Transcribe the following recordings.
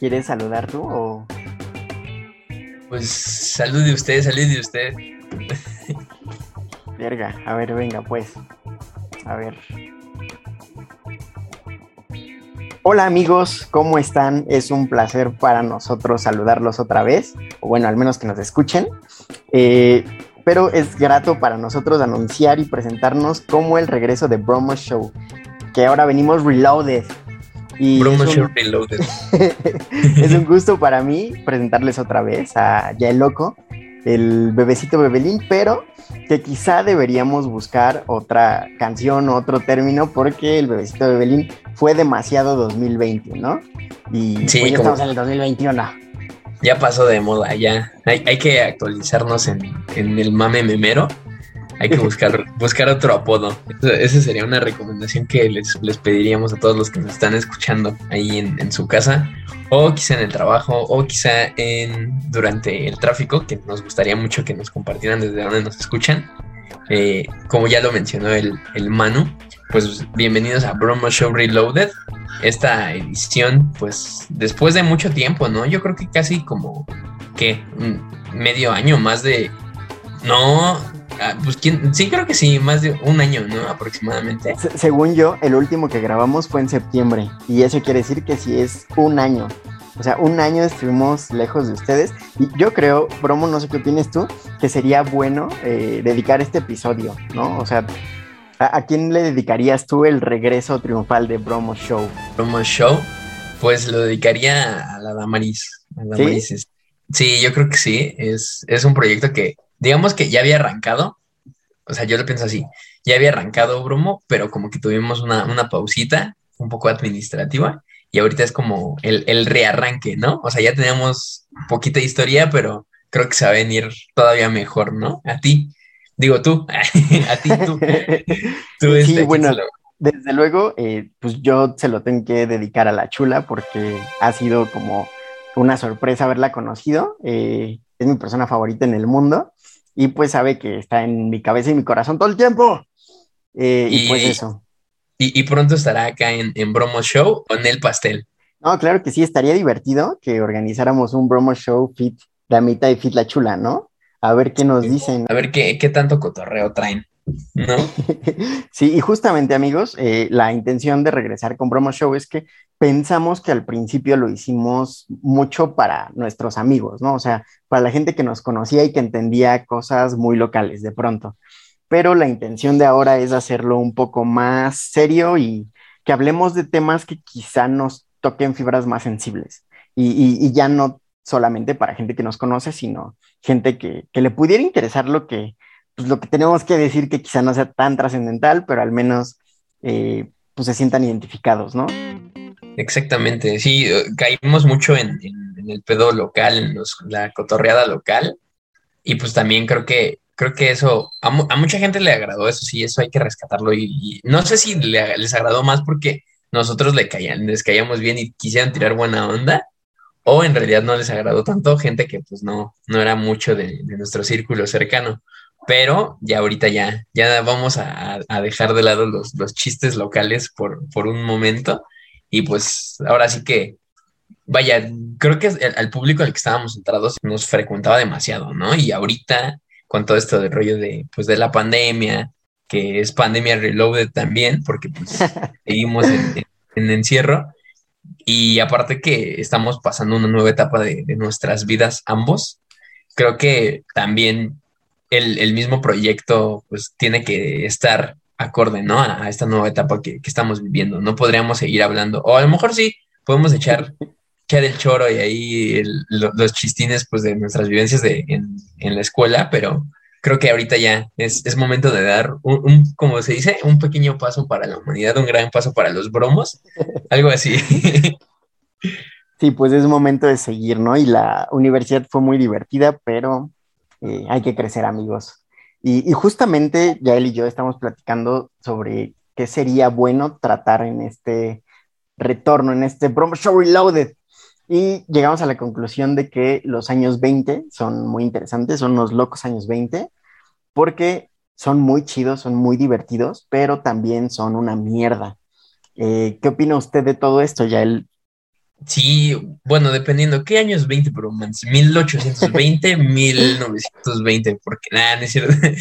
¿Quieres saludar tú o...? Pues salud de usted, salud de usted. Verga, a ver, venga, pues. A ver. Hola amigos, ¿cómo están? Es un placer para nosotros saludarlos otra vez, o bueno, al menos que nos escuchen. Eh, pero es grato para nosotros anunciar y presentarnos como el regreso de Bromo Show, que ahora venimos reloaded. Y Bromo Show Reloaded. es un gusto para mí presentarles otra vez a Ya el Loco, el bebecito Bebelín, pero que quizá deberíamos buscar otra canción, otro término, porque el bebecito Bebelín fue demasiado 2020, ¿no? Y sí, pues ya estamos en el 2021. Ya pasó de moda, ya. Hay, hay que actualizarnos en, en, el mame memero. Hay que buscar, buscar otro apodo. esa sería una recomendación que les, les, pediríamos a todos los que nos están escuchando ahí en, en su casa o quizá en el trabajo, o quizá en, durante el tráfico, que nos gustaría mucho que nos compartieran desde donde nos escuchan. Eh, como ya lo mencionó el, el, Manu, pues bienvenidos a Bromo Show Reloaded. Esta edición, pues después de mucho tiempo, ¿no? Yo creo que casi como, ¿qué? Medio año, más de... No, Ah, pues ¿quién? sí, creo que sí, más de un año, ¿no? Aproximadamente. Se según yo, el último que grabamos fue en septiembre y eso quiere decir que sí es un año. O sea, un año estuvimos lejos de ustedes y yo creo, Bromo, no sé qué opinas tú, que sería bueno eh, dedicar este episodio, ¿no? O sea, ¿a, ¿a, quién le dedicarías tú el regreso triunfal de Bromo Show? Bromo Show, pues lo dedicaría a la Damaris. A la Damaris ¿Sí? sí, yo creo que sí, es, es un proyecto que digamos que ya había arrancado, o sea, yo lo pienso así, ya había arrancado Brumo, pero como que tuvimos una, una pausita un poco administrativa y ahorita es como el, el, rearranque, ¿no? O sea, ya teníamos poquita historia, pero creo que se va a venir todavía mejor, ¿no? A ti, digo tú, a ti, tú. tú sí, este, bueno, lo... desde luego, eh, pues yo se lo tengo que dedicar a la chula porque ha sido como una sorpresa haberla conocido. Eh, es mi persona favorita en el mundo y pues sabe que está en mi cabeza y mi corazón todo el tiempo. Eh, y, y, pues eso. Y, y, pronto estará acá en, en Bromo Show con el pastel. No, claro que sí, estaría divertido que organizáramos un Bromo Show Fit Damita y Fit La Chula, ¿no? A ver qué nos dicen. A ver qué, qué tanto cotorreo traen. ¿No? sí, y justamente amigos, eh, la intención de regresar con Bromo Show es que pensamos que al principio lo hicimos mucho para nuestros amigos, ¿no? O sea, para la gente que nos conocía y que entendía cosas muy locales de pronto. Pero la intención de ahora es hacerlo un poco más serio y que hablemos de temas que quizá nos toquen fibras más sensibles y, y, y ya no solamente para gente que nos conoce, sino gente que, que le pudiera interesar lo que, pues lo que tenemos que decir que quizá no sea tan trascendental, pero al menos eh, pues se sientan identificados, ¿no? Exactamente, sí, caímos mucho en, en, en el pedo local, en los, la cotorreada local, y pues también creo que creo que eso a, a, mucha gente le agradó eso, sí, eso hay que rescatarlo, y, y no sé si le, les agradó más porque nosotros le caían, les caíamos bien y quisieran tirar buena onda, o en realidad no les agradó tanto gente que pues no, no era mucho de, de nuestro círculo cercano pero ya ahorita ya, ya vamos a, a dejar de lado los, los chistes locales por, por, un momento y pues ahora sí que, vaya, creo que el, al público al que estábamos entrados nos frecuentaba demasiado, ¿no? Y ahorita con todo esto del rollo de, pues, de la pandemia, que es pandemia reloaded también, porque pues seguimos en, en, en encierro. Y aparte que estamos pasando una nueva etapa de, de nuestras vidas ambos, creo que también el, el, mismo proyecto pues tiene que estar acorde, ¿no? A, esta nueva etapa que, que, estamos viviendo. No podríamos seguir hablando, o a lo mejor sí, podemos echar, echar el choro y ahí los chistines pues de nuestras vivencias de, en, en, la escuela, pero creo que ahorita ya es, es momento de dar un, un, como se dice, un pequeño paso para la humanidad, un gran paso para los bromos, algo así. Sí, pues es momento de seguir, ¿no? Y la universidad fue muy divertida, pero eh, hay que crecer amigos. Y, justamente ya él y yo estamos platicando sobre qué sería bueno tratar en este retorno, en este Promo Show Reloaded. Y llegamos a la conclusión de que los años 20 son muy interesantes, son los locos años 20, porque son muy chidos, son muy divertidos, pero también son una mierda. Eh, ¿Qué opina usted de todo esto, Yael? Sí, bueno, dependiendo, ¿qué año es 20 Bromance? 1820, 1920, porque nada, no es cierto.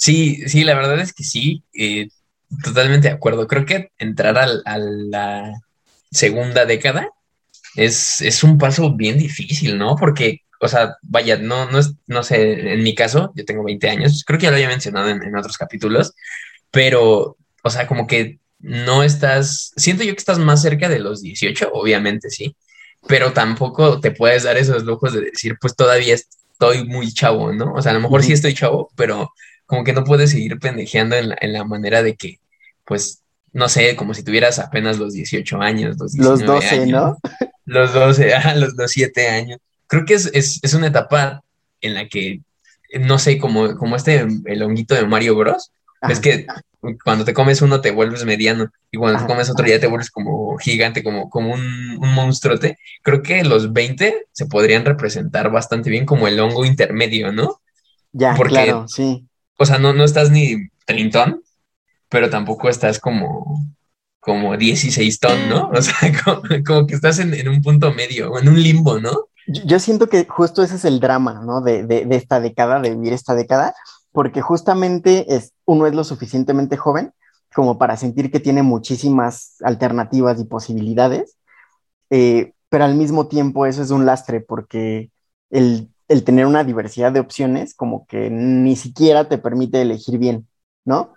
Sí, sí, la verdad es que sí, eh, totalmente de acuerdo. Creo que entrar al, a la segunda década es, es un paso bien difícil, ¿no? Porque, o sea, vaya, no, no es, no sé, en mi caso, yo tengo 20 años, creo que ya lo había mencionado en, en otros capítulos, pero, o sea, como que no estás, siento yo que estás más cerca de los 18, obviamente sí, pero tampoco te puedes dar esos lujos de decir, pues todavía estoy muy chavo, ¿no? O sea, a lo mejor sí estoy chavo, pero como que no puedes seguir pendejeando en la, en la manera de que, pues, no sé, como si tuvieras apenas los 18 años, los, los 12, ¿no? Los 12, ah, los, los 7 años. Creo que es, es, es, una etapa en la que, no sé, como, como este, el honguito de Mario Bros. Es que cuando te comes uno te vuelves mediano y cuando te comes otro ya te vuelves como gigante, como, como un, un monstruote. Creo que los 20 se podrían representar bastante bien como el hongo intermedio, ¿no? Ya, Porque, claro, sí. O sea, no, no estás ni trintón, pero tampoco estás como, como 16 ton, ¿no? O sea, como, como que estás en, en, un punto medio, en un limbo, ¿no? Yo siento que justo ese es el drama, ¿no? De, de, de esta década, de vivir esta década, porque justamente es, uno es lo suficientemente joven como para sentir que tiene muchísimas alternativas y posibilidades, eh, pero al mismo tiempo eso es un lastre porque el, el, tener una diversidad de opciones como que ni siquiera te permite elegir bien, ¿no?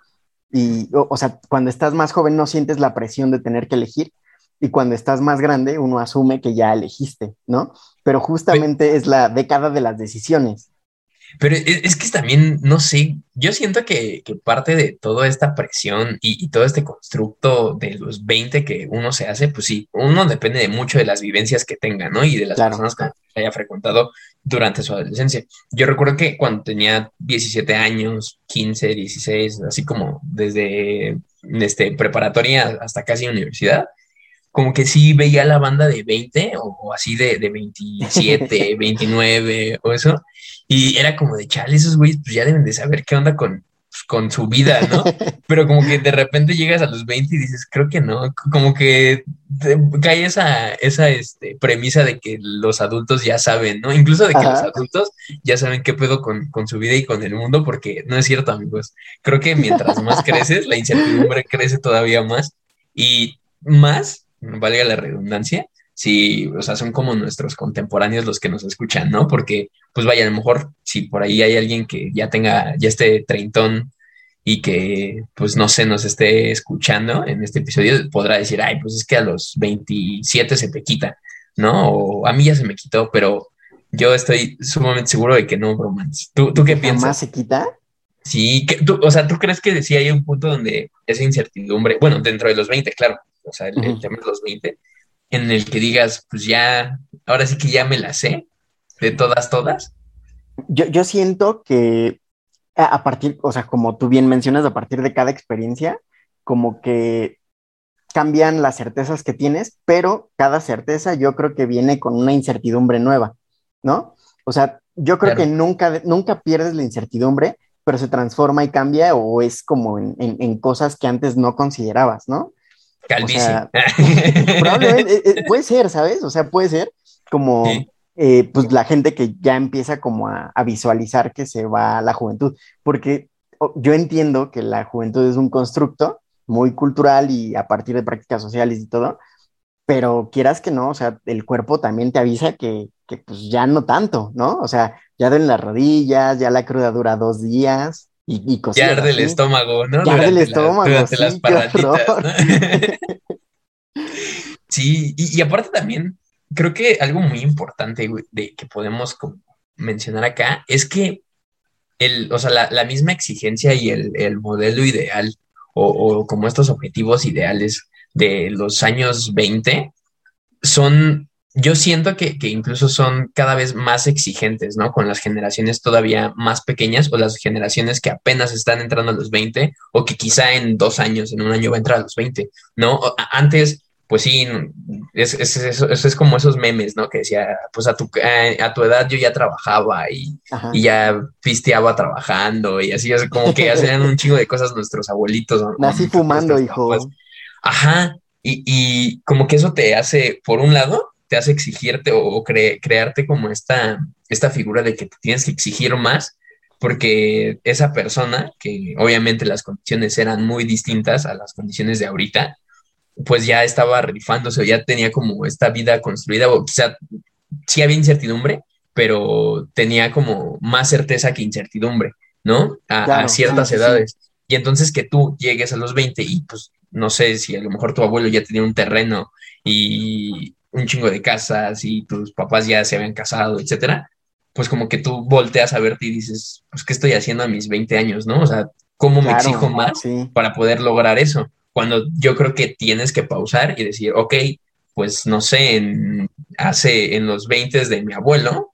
Y, o, o sea, cuando estás más joven no sientes la presión de tener que elegir, y cuando estás más grande uno asume que ya elegiste, ¿no? Pero justamente es la década de las decisiones. Pero es, que también, no sé, yo siento que, que parte de toda esta presión y, y, todo este constructo de los 20 que uno se hace, pues sí, uno depende de mucho de las vivencias que tenga, ¿no? Y de las claro. personas que haya frecuentado durante su adolescencia. Yo recuerdo que cuando tenía 17 años, 15, 16, así como desde este, preparatoria hasta casi universidad, como que sí veía la banda de 20 o, o así de, de 27, 29 o eso, y era como de, chale, esos güeyes pues ya deben de saber qué onda con, pues, con su vida, ¿no? Pero como que de repente llegas a los 20 y dices, creo que no, como que cae esa, esa este, premisa de que los adultos ya saben, ¿no? Incluso de que Ajá. los adultos ya saben qué pedo con, con, su vida y con el mundo, porque no es cierto, amigos. Creo que mientras más creces, la incertidumbre crece todavía más y más valga la redundancia, si, o sea, son como nuestros contemporáneos los que nos escuchan, ¿no? Porque, pues vaya, a lo mejor si por ahí hay alguien que ya tenga, ya esté treintón y que, pues no sé, nos esté escuchando en este episodio, podrá decir, ay, pues es que a los 27 se te quita, ¿no? O a mí ya se me quitó, pero yo estoy sumamente seguro de que no, bromance. ¿Tú, tú qué piensas? ¿Más se quita? Sí, que tú, o sea, ¿tú crees que sí hay un punto donde esa incertidumbre, bueno, dentro de los 20, claro, o sea, el, uh -huh. el tema de los 20, en el que digas, pues ya, ahora sí que ya me la sé, de todas, todas? Yo, yo siento que a partir, o sea, como tú bien mencionas, a partir de cada experiencia, como que cambian las certezas que tienes, pero cada certeza yo creo que viene con una incertidumbre nueva, ¿no? O sea, yo creo claro. que nunca, nunca pierdes la incertidumbre, pero se transforma y cambia o es como en, en, en cosas que antes no considerabas, ¿no? Calvicie. O sea, probablemente, eh, eh, puede ser, ¿sabes? O sea, puede ser como, sí. eh, pues la gente que ya empieza como a, a, visualizar que se va a la juventud, porque yo entiendo que la juventud es un constructo muy cultural y a partir de prácticas sociales y todo, pero quieras que no, o sea, el cuerpo también te avisa que, que pues ya no tanto, ¿no? O sea, ya en las rodillas, ya la cruda dura dos días, y, y cositas, ya arde el estómago, ¿no? Ya arde el estómago. La, durante sí, las parratitas, ¿no? sí, y, y, aparte también, creo que algo muy importante güey, de que podemos mencionar acá es que el, o sea, la, la misma exigencia y el, el modelo ideal o, o, como estos objetivos ideales de los años 20 son yo siento que, que, incluso son cada vez más exigentes, ¿no? Con las generaciones todavía más pequeñas o las generaciones que apenas están entrando a los 20 o que quizá en dos años, en un año va a entrar a los 20, ¿no? Antes, pues sí, es, es, es, es como esos memes, ¿no? Que decía, pues a tu, a tu edad yo ya trabajaba y, y ya pisteaba trabajando y así, es como que hacían un chingo de cosas nuestros abuelitos. Nací fumando, hijo. Ajá, y, y como que eso te hace, por un lado, te hace exigirte o, crearte como esta, esta figura de que te tienes que exigir más porque esa persona, que obviamente las condiciones eran muy distintas a las condiciones de ahorita, pues ya estaba rifándose, ya tenía como esta vida construida, o sea, sí había incertidumbre, pero tenía como más certeza que incertidumbre, ¿no? A, ciertas edades. Y entonces que tú llegues a los 20 y pues no sé si a lo mejor tu abuelo ya tenía un terreno y un chingo de casas y tus papás ya se habían casado, etcétera, pues como que tú volteas a verte y dices, pues, ¿qué estoy haciendo a mis 20 años, no? O sea, ¿cómo me exijo más para poder lograr eso? Cuando yo creo que tienes que pausar y decir, ok, pues no sé, en, hace en los 20 de mi abuelo,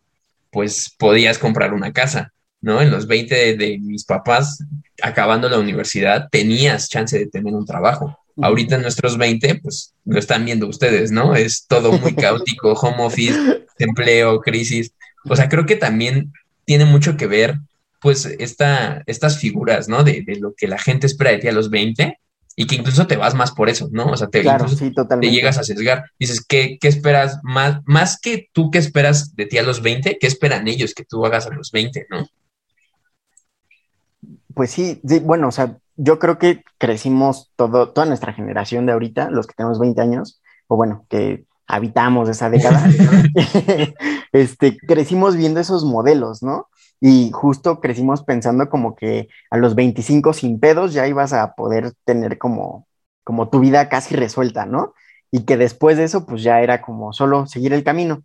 pues podías comprar una casa, ¿no? En los 20 de, mis papás, acabando la universidad, tenías chance de tener un trabajo. Ahorita en nuestros 20, pues lo están viendo ustedes, ¿no? Es todo muy caótico, home office, empleo, crisis. O sea, creo que también tiene mucho que ver, pues, esta, estas figuras, ¿no? De, lo que la gente espera de ti a los 20 y que incluso te vas más por eso, ¿no? O sea, te, te llegas a sesgar. Dices, ¿qué, ¿qué, esperas? Más, más que tú, ¿qué esperas de ti a los 20? ¿Qué esperan ellos que tú hagas a los 20, no? Pues sí, sí, bueno, o sea, yo creo que crecimos todo, toda nuestra generación de ahorita, los que tenemos 20 años, o bueno, que habitamos esa década, este, crecimos viendo esos modelos, ¿no? Y justo crecimos pensando como que a los 25 sin pedos ya ibas a poder tener como, como tu vida casi resuelta, ¿no? Y que después de eso pues ya era como solo seguir el camino.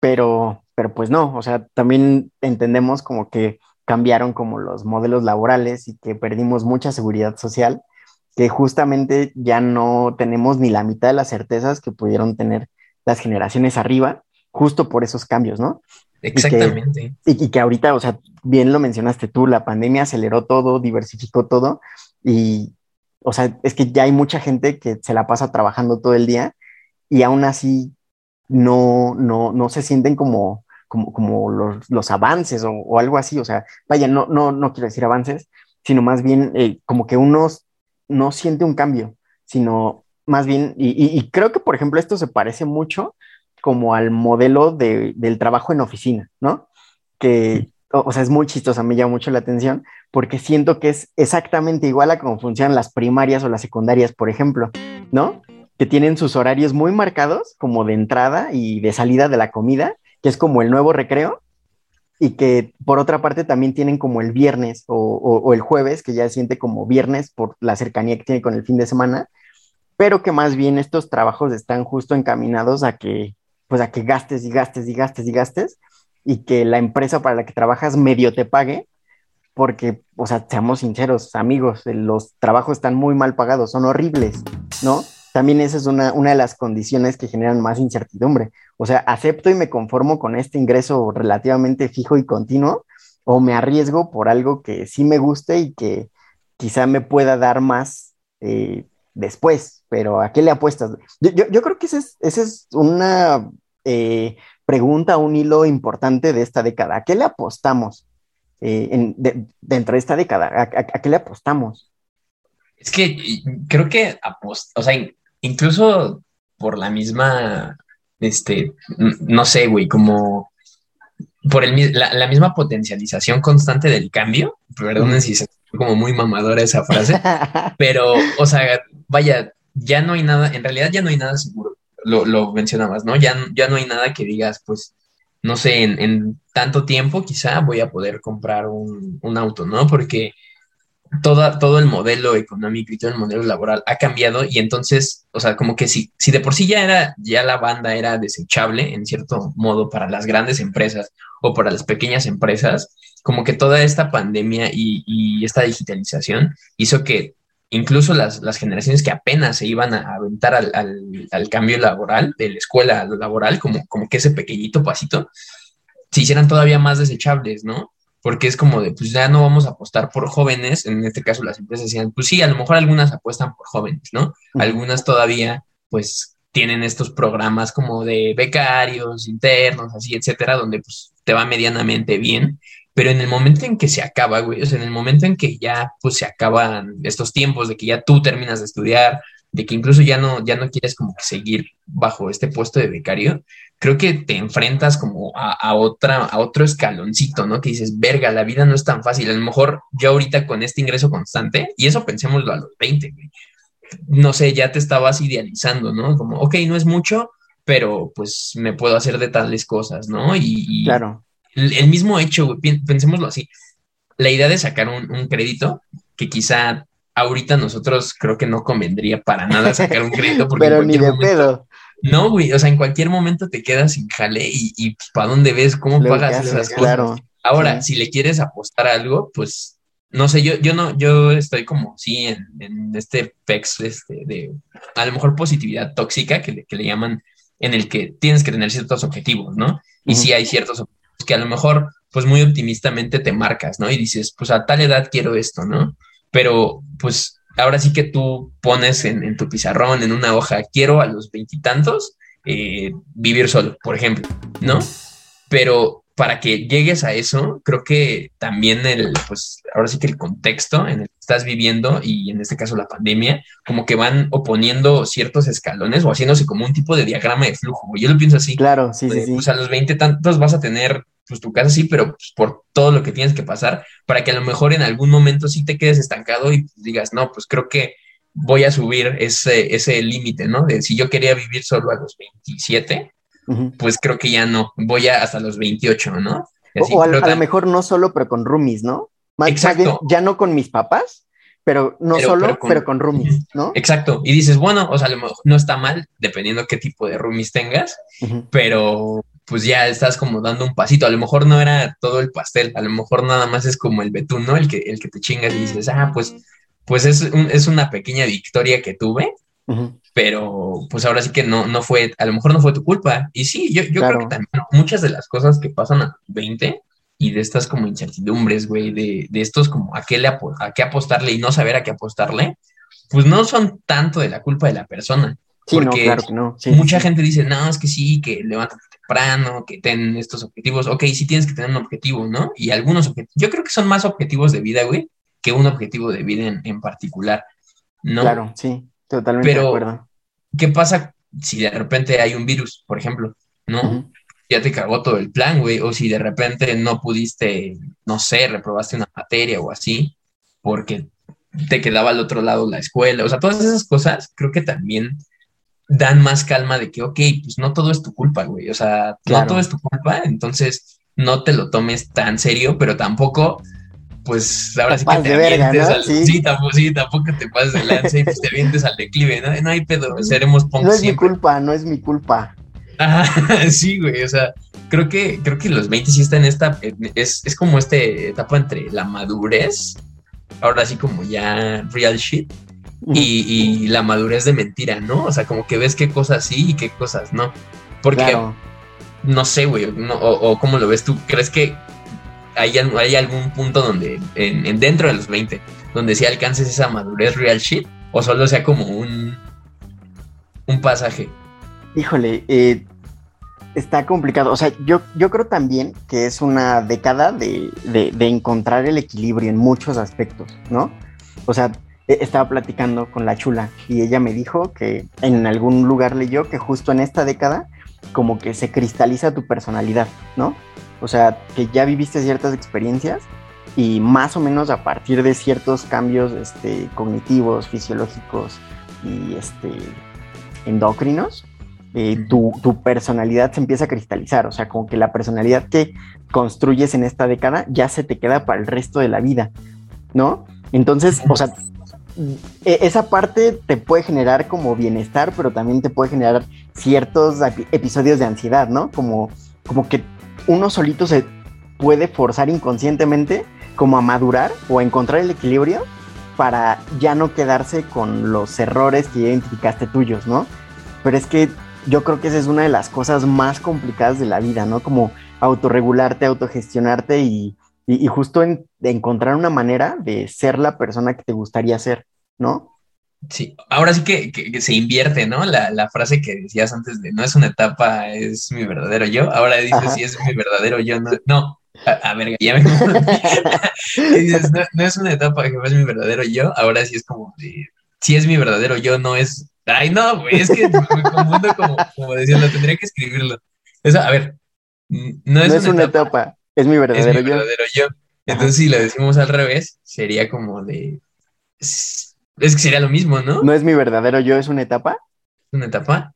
Pero, pero pues no, o sea, también entendemos como que cambiaron como los modelos laborales y que perdimos mucha seguridad social que justamente ya no tenemos ni la mitad de las certezas que pudieron tener las generaciones arriba, justo por esos cambios, ¿no? Exactamente. Y que, y, que ahorita, o sea, bien lo mencionaste tú, la pandemia aceleró todo, diversificó todo y, o sea, es que ya hay mucha gente que se la pasa trabajando todo el día y aún así no, no, no se sienten como, como, como los, los avances o, o, algo así, o sea, vaya, no, no, no quiero decir avances, sino más bien eh, como que unos no siente un cambio, sino más bien, y, creo que, por ejemplo, esto se parece mucho como al modelo de, del trabajo en oficina, ¿no? Que, o, sea, es muy chistoso, mí llama mucho la atención, porque siento que es exactamente igual a cómo funcionan las primarias o las secundarias, por ejemplo, ¿no? Que tienen sus horarios muy marcados, como de entrada y de salida de la comida, que es como el nuevo recreo, y que por otra parte también tienen como el viernes o, el jueves, que ya siente como viernes por la cercanía que tiene con el fin de semana, pero que más bien estos trabajos están justo encaminados a que, pues a que gastes y gastes y gastes y gastes y que la empresa para la que trabajas medio te pague, porque, o sea, seamos sinceros, amigos, los trabajos están muy mal pagados, son horribles, ¿no? También esa es una, una de las condiciones que generan más incertidumbre. O sea, acepto y me conformo con este ingreso relativamente fijo y continuo, o me arriesgo por algo que sí me guste y que quizá me pueda dar más eh, después, pero ¿a qué le apuestas? Yo, creo que esa es, es una eh, pregunta, un hilo importante de esta década. ¿A qué le apostamos eh, dentro de esta década? ¿A, qué le apostamos? Es que creo que, o sea, incluso por la misma, este, no sé, güey, como por el, la, misma potencialización constante del cambio, perdonen si se como muy mamadora esa frase, pero, o sea, vaya, ya no hay nada, en realidad ya no hay nada seguro, lo, lo mencionabas, ¿no? Ya, ya no hay nada que digas, pues, no sé, en, en tanto tiempo quizá voy a poder comprar un, un auto, ¿no? Porque todo el modelo económico y todo el modelo laboral ha cambiado y entonces, o sea, como que si, si de por sí ya era, ya la banda era desechable en cierto modo para las grandes empresas o para las pequeñas empresas, como que toda esta pandemia y, esta digitalización hizo que incluso las, generaciones que apenas se iban a aventar al, al, cambio laboral, de la escuela a lo laboral, como, como que ese pequeñito pasito, se hicieran todavía más desechables, ¿no? Porque es como de, pues ya no vamos a apostar por jóvenes, en este caso las empresas decían, pues sí, a lo mejor algunas apuestan por jóvenes, ¿no? Algunas todavía, pues, tienen estos programas como de becarios, internos, así, etcétera, donde pues te va medianamente bien, pero en el momento en que se acaba, güey, o sea, en el momento en que ya, pues, se acaban estos tiempos de que ya tú terminas de estudiar, de que incluso ya no, ya no quieres como que seguir bajo este puesto de becario, creo que te enfrentas como a, otra, a otro escaloncito, ¿no? Que dices, verga, la vida no es tan fácil. A lo mejor yo ahorita con este ingreso constante, y eso pensémoslo a los 20, güey, no sé, ya te estabas idealizando, ¿no? Como, ok, no es mucho, pero pues me puedo hacer de tales cosas, ¿no? Y, claro. el, mismo hecho, pensémoslo así, la idea de sacar un, crédito, que quizá ahorita nosotros creo que no convendría para nada sacar un crédito. Porque pero ni de pedo. No, güey, o sea, en cualquier momento te quedas sin jale y, y pues, ¿para dónde ves? ¿Cómo pagas esas cosas? Ahora, si le quieres apostar a algo, pues no sé, yo, yo no, yo estoy como, sí, en, este PEX este, de a lo mejor positividad tóxica que le, que le llaman, en el que tienes que tener ciertos objetivos, ¿no? Y sí hay ciertos objetivos que a lo mejor, pues muy optimistamente te marcas, ¿no? Y dices, pues a tal edad quiero esto, ¿no? Pero, pues ahora sí que tú pones en, tu pizarrón, en una hoja, quiero a los veintitantos eh, vivir solo, por ejemplo, ¿no? Pero para que llegues a eso, creo que también el, pues ahora sí que el contexto en el que estás viviendo y en este caso la pandemia, como que van oponiendo ciertos escalones o haciéndose como un tipo de diagrama de flujo. Yo lo pienso así. Claro, sí, sí, sí. Pues a los veinte tantos vas a tener pues tu casa sí, pero pues, por todo lo que tienes que pasar, para que a lo mejor en algún momento sí te quedes estancado y digas, no, pues creo que voy a subir ese, ese límite, ¿no? De si yo quería vivir solo a los 27, pues creo que ya no, voy a hasta los 28, ¿no? o a, lo mejor no solo, pero con roomies, ¿no? Exacto. ya no con mis papás, pero no solo, pero con, roomies, ¿no? Exacto. Y dices, bueno, o sea, a no está mal, dependiendo qué tipo de roomies tengas, pero pues ya estás como dando un pasito. A lo mejor no era todo el pastel, a lo mejor nada más es como el betún, ¿no? El que, el que te chingas y dices, ah, pues, pues es, es una pequeña victoria que tuve, pero pues ahora sí que no, no fue, a lo mejor no fue tu culpa. Y sí, yo, yo creo que también muchas de las cosas que pasan a 20 y de estas como incertidumbres, güey, de, de, estos como a qué, le a qué apostarle y no saber a qué apostarle, pues no son tanto de la culpa de la persona. Sí, porque no, claro que no. mucha gente dice, no, es que sí, que levántate temprano, que ten estos objetivos. Ok, sí tienes que tener un objetivo, ¿no? Y algunos objetivos, yo creo que son más objetivos de vida, güey, que un objetivo de vida en, en particular, ¿no? Claro, sí. Totalmente Pero, de acuerdo. ¿qué pasa si de repente hay un virus, por ejemplo? ¿No? Ya te cagó todo el plan, güey. O si de repente no pudiste, no sé, reprobaste una materia o así, porque te quedaba al otro lado la escuela. O sea, todas esas cosas creo que también dan más calma de que, ok, pues no todo es tu culpa, güey. O sea, no todo es tu culpa, entonces no te lo tomes tan serio, pero tampoco pues ahora sí que te avientes al... ¿Sí? tampoco, sí, tampoco te pases de lance y pues te avientes al declive, ¿no? No hay pedo, seremos No es mi culpa, no es mi culpa. Ajá, sí, güey, o sea, creo que, creo que los 20 sí están en esta, es, es como esta etapa entre la madurez, ahora sí como ya real shit, y, y, la madurez de mentira, ¿no? O sea, como que ves qué cosas sí y qué cosas no. Porque, no sé, güey, o, o cómo lo ves tú, ¿crees que hay, hay algún punto donde, en, dentro de los 20, donde si alcances esa madurez real shit, o solo sea como un, un pasaje. Híjole, eh, está complicado. O sea, yo, yo creo también que es una década de, de, encontrar el equilibrio en muchos aspectos, ¿no? O sea, estaba platicando con la chula y ella me dijo que en algún lugar leyó que justo en esta década como que se cristaliza tu personalidad, ¿no? O sea, que ya viviste ciertas experiencias y más o menos a partir de ciertos cambios este, cognitivos, fisiológicos y este, endocrinos, eh, tu, personalidad se empieza a cristalizar. O sea, como que la personalidad que construyes en esta década ya se te queda para el resto de la vida, ¿no? Entonces, o sea, esa parte te puede generar como bienestar, pero también te puede generar ciertos episodios de ansiedad, ¿no? Como, como que uno solito se puede forzar inconscientemente como a madurar o a encontrar el equilibrio para ya no quedarse con los errores que identificaste tuyos, ¿no? Pero es que yo creo que esa es una de las cosas más complicadas de la vida, ¿no? Como autorregularte, autogestionarte y, y, justo encontrar una manera de ser la persona que te gustaría ser, ¿no? Sí, ahora sí que, se invierte, ¿no? La, frase que decías antes de no es una etapa, es mi verdadero yo. Ahora dices si es mi verdadero yo, no. no a, ver, ya me. dices, no, es una etapa que es mi verdadero yo. Ahora sí es como si es mi verdadero yo, no es. Ay, no, güey, es que me confundo como, lo tendría que escribirlo. Eso, a ver, no es, una, etapa, es mi verdadero, es mi verdadero yo. Entonces, si lo decimos al revés, sería como de. Es que sería lo mismo, ¿no? ¿No es mi verdadero yo, es una etapa? ¿Una etapa?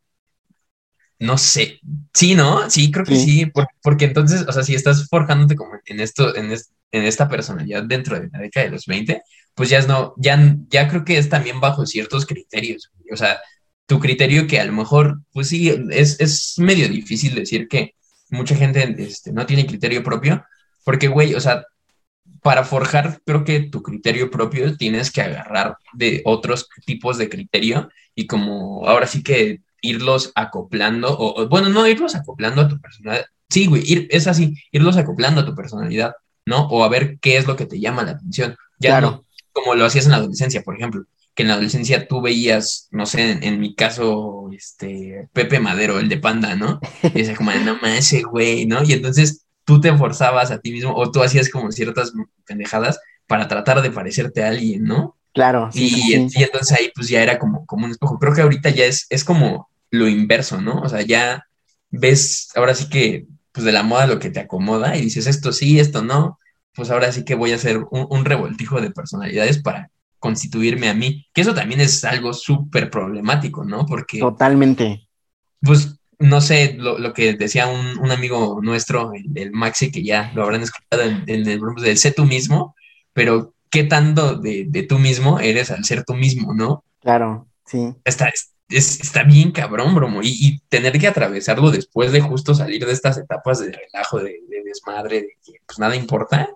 No sé. Sí, ¿no? Sí, creo que sí. porque, entonces, o sea, si estás forjándote como en esto, en, en esta personalidad dentro de la década de los 20, pues ya es no, ya, ya creo que es también bajo ciertos criterios. O sea, tu criterio que a lo mejor, pues sí, es, es medio difícil decir que mucha gente este, no tiene criterio propio, porque, güey, o sea, para forjar, creo que tu criterio propio tienes que agarrar de otros tipos de criterio y como ahora sí que irlos acoplando, o, bueno, no irlos acoplando a tu personalidad. Sí, güey, ir, es así, irlos acoplando a tu personalidad, ¿no? O a ver qué es lo que te llama la atención. Ya claro. no como lo hacías en la adolescencia, por ejemplo, que en la adolescencia tú veías, no sé, en, mi caso, este, Pepe Madero, el de Panda, ¿no? Y decía como, no más ese güey, ¿no? Y entonces tú te forzabas a ti mismo o tú hacías como ciertas pendejadas para tratar de parecerte a alguien, ¿no? Claro. Sí, y, entonces ahí pues ya era como, como un espejo. Creo que ahorita ya es, es como lo inverso, ¿no? O sea, ya ves, ahora sí que, pues de la moda lo que te acomoda y dices esto sí, esto no, pues ahora sí que voy a hacer un, revoltijo de personalidades para constituirme a mí, que eso también es algo súper problemático, ¿no? Porque... Totalmente. Pues no sé, lo, que decía un, amigo nuestro, el, Maxi, que ya lo habrán escuchado en, el grupo del sé tú mismo, pero ¿qué tanto de, tú mismo eres al ser tú mismo, no? Claro, sí. Está, está bien cabrón, bromo, y, tener que atravesarlo después de justo salir de estas etapas de relajo, de, desmadre, de que pues nada importa,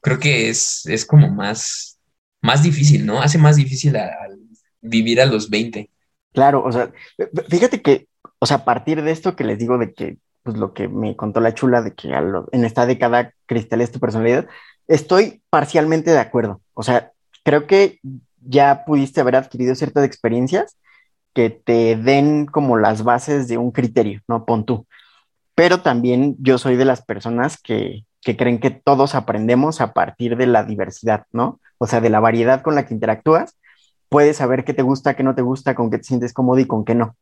creo que es, es como más, más difícil, ¿no? Hace más difícil vivir a los 20. Claro, o sea, fíjate que o sea, a partir de esto que les digo de que, pues lo que me contó la chula, de que en esta década cristales tu personalidad, estoy parcialmente de acuerdo. O sea, creo que ya pudiste haber adquirido ciertas experiencias que te den como las bases de un criterio, ¿no? Pon tú. Pero también yo soy de las personas que, que creen que todos aprendemos a partir de la diversidad, ¿no? O sea, de la variedad con la que interactúas, puedes saber qué te gusta, qué no te gusta, con qué te sientes cómodo y con qué no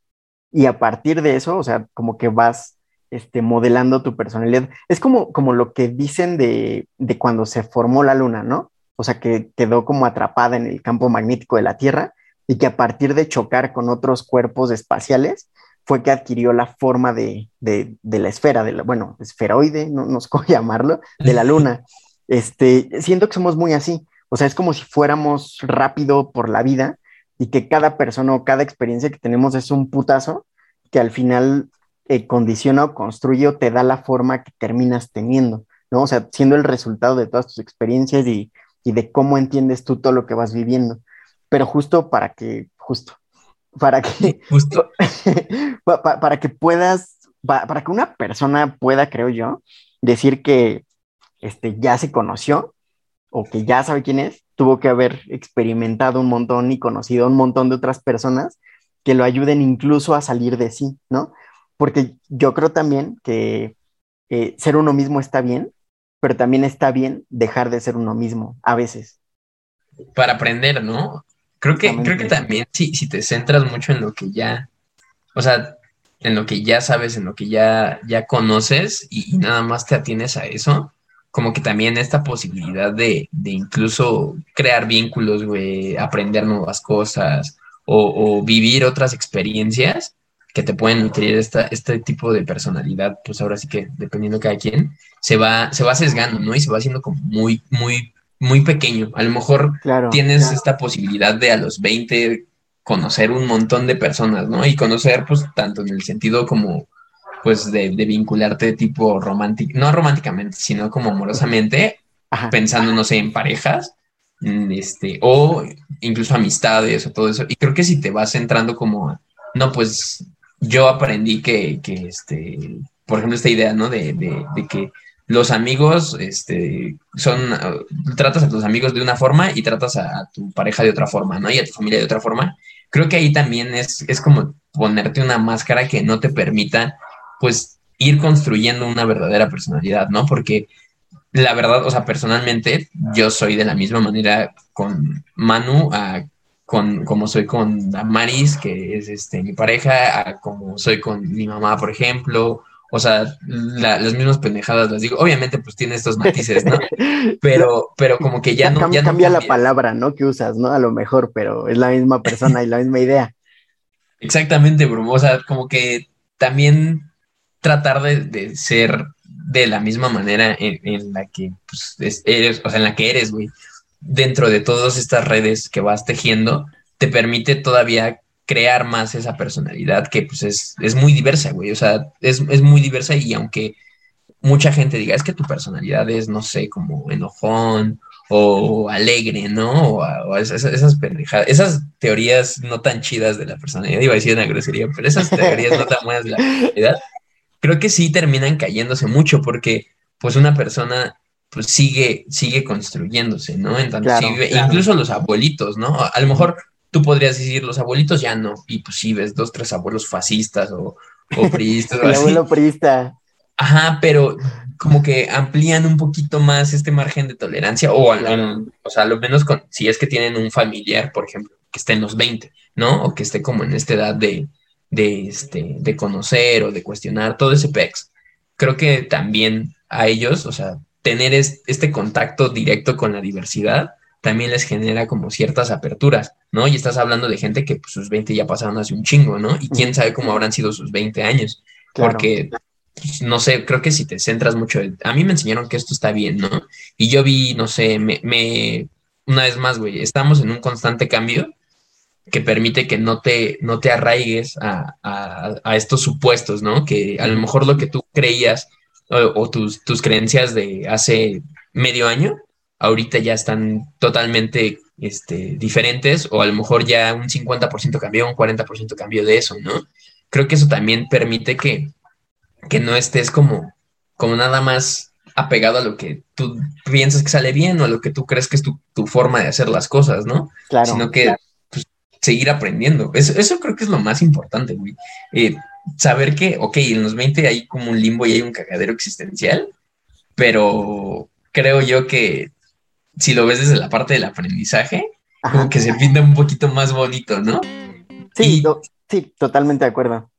y a partir de eso, o sea, como que vas este, modelando tu personalidad. Es como, como lo que dicen de, de cuando se formó la luna, ¿no? O sea, que quedó como atrapada en el campo magnético de la Tierra y que a partir de chocar con otros cuerpos espaciales fue que adquirió la forma de, de, de la esfera, de la, bueno, esferoide, no, no sé cómo llamarlo, de la luna. Este, siento que somos muy así, o sea, es como si fuéramos rápido por la vida y que cada persona o cada experiencia que tenemos es un putazo que al final eh, condiciona o construye o te da la forma que terminas teniendo, ¿no? O sea, siendo el resultado de todas tus experiencias y, de cómo entiendes tú todo lo que vas viviendo. Pero justo para que, justo, para que, justo. para, que puedas, para, que una persona pueda, creo yo, decir que este, ya se conoció o que ya sabe quién es, tuvo que haber experimentado un montón y conocido un montón de otras personas que lo ayuden incluso a salir de sí, ¿no? Porque yo creo también que eh, ser uno mismo está bien, pero también está bien dejar de ser uno mismo a veces. Para aprender, ¿no? Creo que, creo que también si, si te centras mucho en lo que ya, o sea, en lo que ya sabes, en lo que ya, ya conoces y nada más te atienes a eso, como que también esta posibilidad de, incluso crear vínculos, güey, aprender nuevas cosas o, vivir otras experiencias que te pueden nutrir esta, este tipo de personalidad, pues ahora sí que dependiendo de cada quien, se va, se va sesgando, ¿no? Y se va haciendo como muy, muy, muy pequeño. A lo mejor tienes esta posibilidad de a los 20 conocer un montón de personas, ¿no? Y conocer, pues, tanto en el sentido como pues de, vincularte tipo romántico, no románticamente, sino como amorosamente, pensando, no sé, en parejas, mm, este, o incluso amistades o todo eso. Y creo que si te vas entrando como, no, pues yo aprendí que, que este, por ejemplo, esta idea, ¿no? De, de, de que los amigos, este, son, tratas a tus amigos de una forma y tratas a, tu pareja de otra forma, ¿no? Y a tu familia de otra forma. Creo que ahí también es, es como ponerte una máscara que no te permita pues ir construyendo una verdadera personalidad, ¿no? Porque la verdad, o sea, personalmente yo soy de la misma manera con Manu con como soy con Maris, que es este, mi pareja, a como soy con mi mamá, por ejemplo. O sea, las mismas pendejadas las digo. Obviamente, pues tiene estos matices, ¿no? Pero, pero como que ya no. ya cambia, la palabra, ¿no? Que usas, ¿no? A lo mejor, pero es la misma persona y la misma idea. Exactamente, bro. O sea, como que también tratar de, ser de la misma manera en, la que pues, eres, o sea, en la que eres, güey dentro de todas estas redes que vas tejiendo, te permite todavía crear más esa personalidad que pues es, muy diversa, güey. O sea, es, muy diversa y aunque mucha gente diga, es que tu personalidad es, no sé, como enojón o alegre, ¿no? O, esas, esas esas teorías no tan chidas de la personalidad, iba a decir una grosería, pero esas teorías no tan buenas de la personalidad, creo que sí terminan cayéndose mucho porque pues una persona pues sigue, sigue construyéndose, ¿no? Entonces, incluso los abuelitos, ¿no? A lo mejor tú podrías decir, los abuelitos ya no, y pues sí, ves dos, tres abuelos fascistas o, o priistas. El abuelo priista. Ajá, pero como que amplían un poquito más este margen de tolerancia, o, o sea, a lo menos con, si es que tienen un familiar, por ejemplo, que esté en los 20, ¿no? O que esté como en esta edad de, de, este, de conocer o de cuestionar todo ese pex. Creo que también a ellos, o sea, tener este contacto directo con la diversidad también les genera como ciertas aperturas, ¿no? Y estás hablando de gente que pues, sus 20 ya pasaron hace un chingo, ¿no? Y quién sabe cómo habrán sido sus 20 años, porque, pues, no sé, creo que si te centras mucho, a mí me enseñaron que esto está bien, ¿no? Y yo vi, no sé, me, me una vez más, güey, estamos en un constante cambio que permite que no te, no te arraigues a, a estos supuestos, ¿no? Que a lo mejor lo que tú creías o, tus, tus, creencias de hace medio año, ahorita ya están totalmente este, diferentes o a lo mejor ya un 50% cambió, un 40% cambió de eso, ¿no? Creo que eso también permite que, que no estés como, como nada más apegado a lo que tú piensas que sale bien o a lo que tú crees que es tu, forma de hacer las cosas, ¿no? Claro. Sino que seguir aprendiendo. Eso, eso, creo que es lo más importante, güey. Eh, saber que, ok, en los 20 hay como un limbo y hay un cagadero existencial, pero creo yo que si lo ves desde la parte del aprendizaje, como que se pinta un poquito más bonito, ¿no? Sí, sí, totalmente de acuerdo.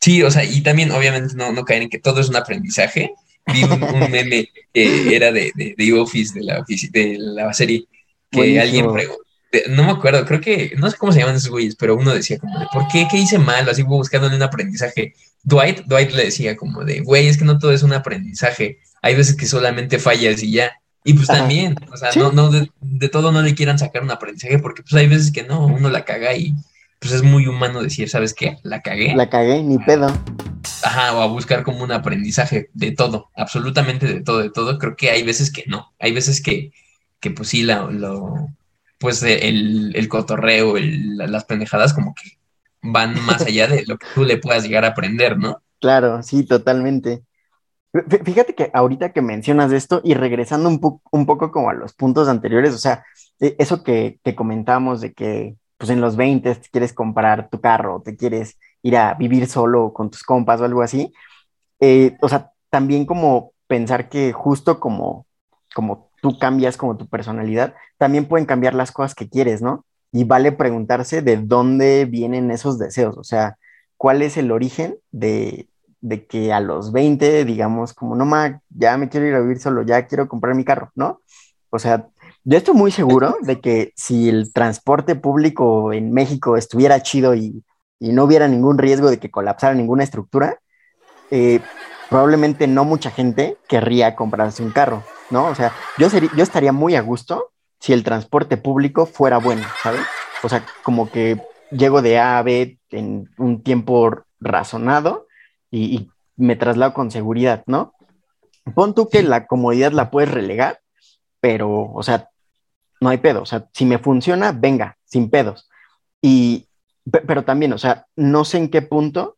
Sí, o sea, y también obviamente no, no caer en que todo es un aprendizaje. Vi un, meme que era de, de, de Office, de la, de la serie, que alguien preguntó no me acuerdo, creo que, no sé cómo se llaman esos güeyes, pero uno decía como de, ¿por qué? ¿Qué hice mal? Así buscándole un aprendizaje. Dwight, Dwight le decía como de, güey, es que no todo es un aprendizaje. Hay veces que solamente fallas y ya. Y pues también, o sea, no, no, de, todo no le quieran sacar un aprendizaje porque pues hay veces que no, uno la caga y pues es muy humano decir, ¿sabes qué? La cagué. La cagué, ni pedo. Ajá, o a buscar como un aprendizaje de todo, absolutamente de todo, de todo. Creo que hay veces que no, hay veces que, que pues sí, la, lo, pues el, el cotorreo, las pendejadas como que van más allá de lo que tú le puedas llegar a aprender, ¿no? Claro, sí, totalmente. Fíjate que ahorita que mencionas esto y regresando un, un poco como a los puntos anteriores, o sea, e, eso que, que comentamos de que pues en los 20 te quieres comprar tu carro, te quieres ir a vivir solo con tus compas o algo así, eh, o sea, también como pensar que justo como, como tú cambias como tu personalidad, también pueden cambiar las cosas que quieres, ¿no? Y vale preguntarse de dónde vienen esos deseos, o sea, cuál es el origen de, que a los 20 digamos como, no, ma, ya me quiero ir a vivir solo, ya quiero comprar mi carro, ¿no? O sea, yo estoy muy seguro de que si el transporte público en México estuviera chido y, no hubiera ningún riesgo de que colapsara ninguna estructura, eh, probablemente no mucha gente querría comprarse un carro. ¿No? O sea, yo, sería, yo estaría muy a gusto si el transporte público fuera bueno, ¿sabes? O sea, como que llego de A a B en un tiempo razonado y, me traslado con seguridad, ¿no? Pon tú que la comodidad la puedes relegar, pero, o sea, no hay pedo. O sea, si me funciona, venga, sin pedos. Y, pero también, o sea, no sé en qué punto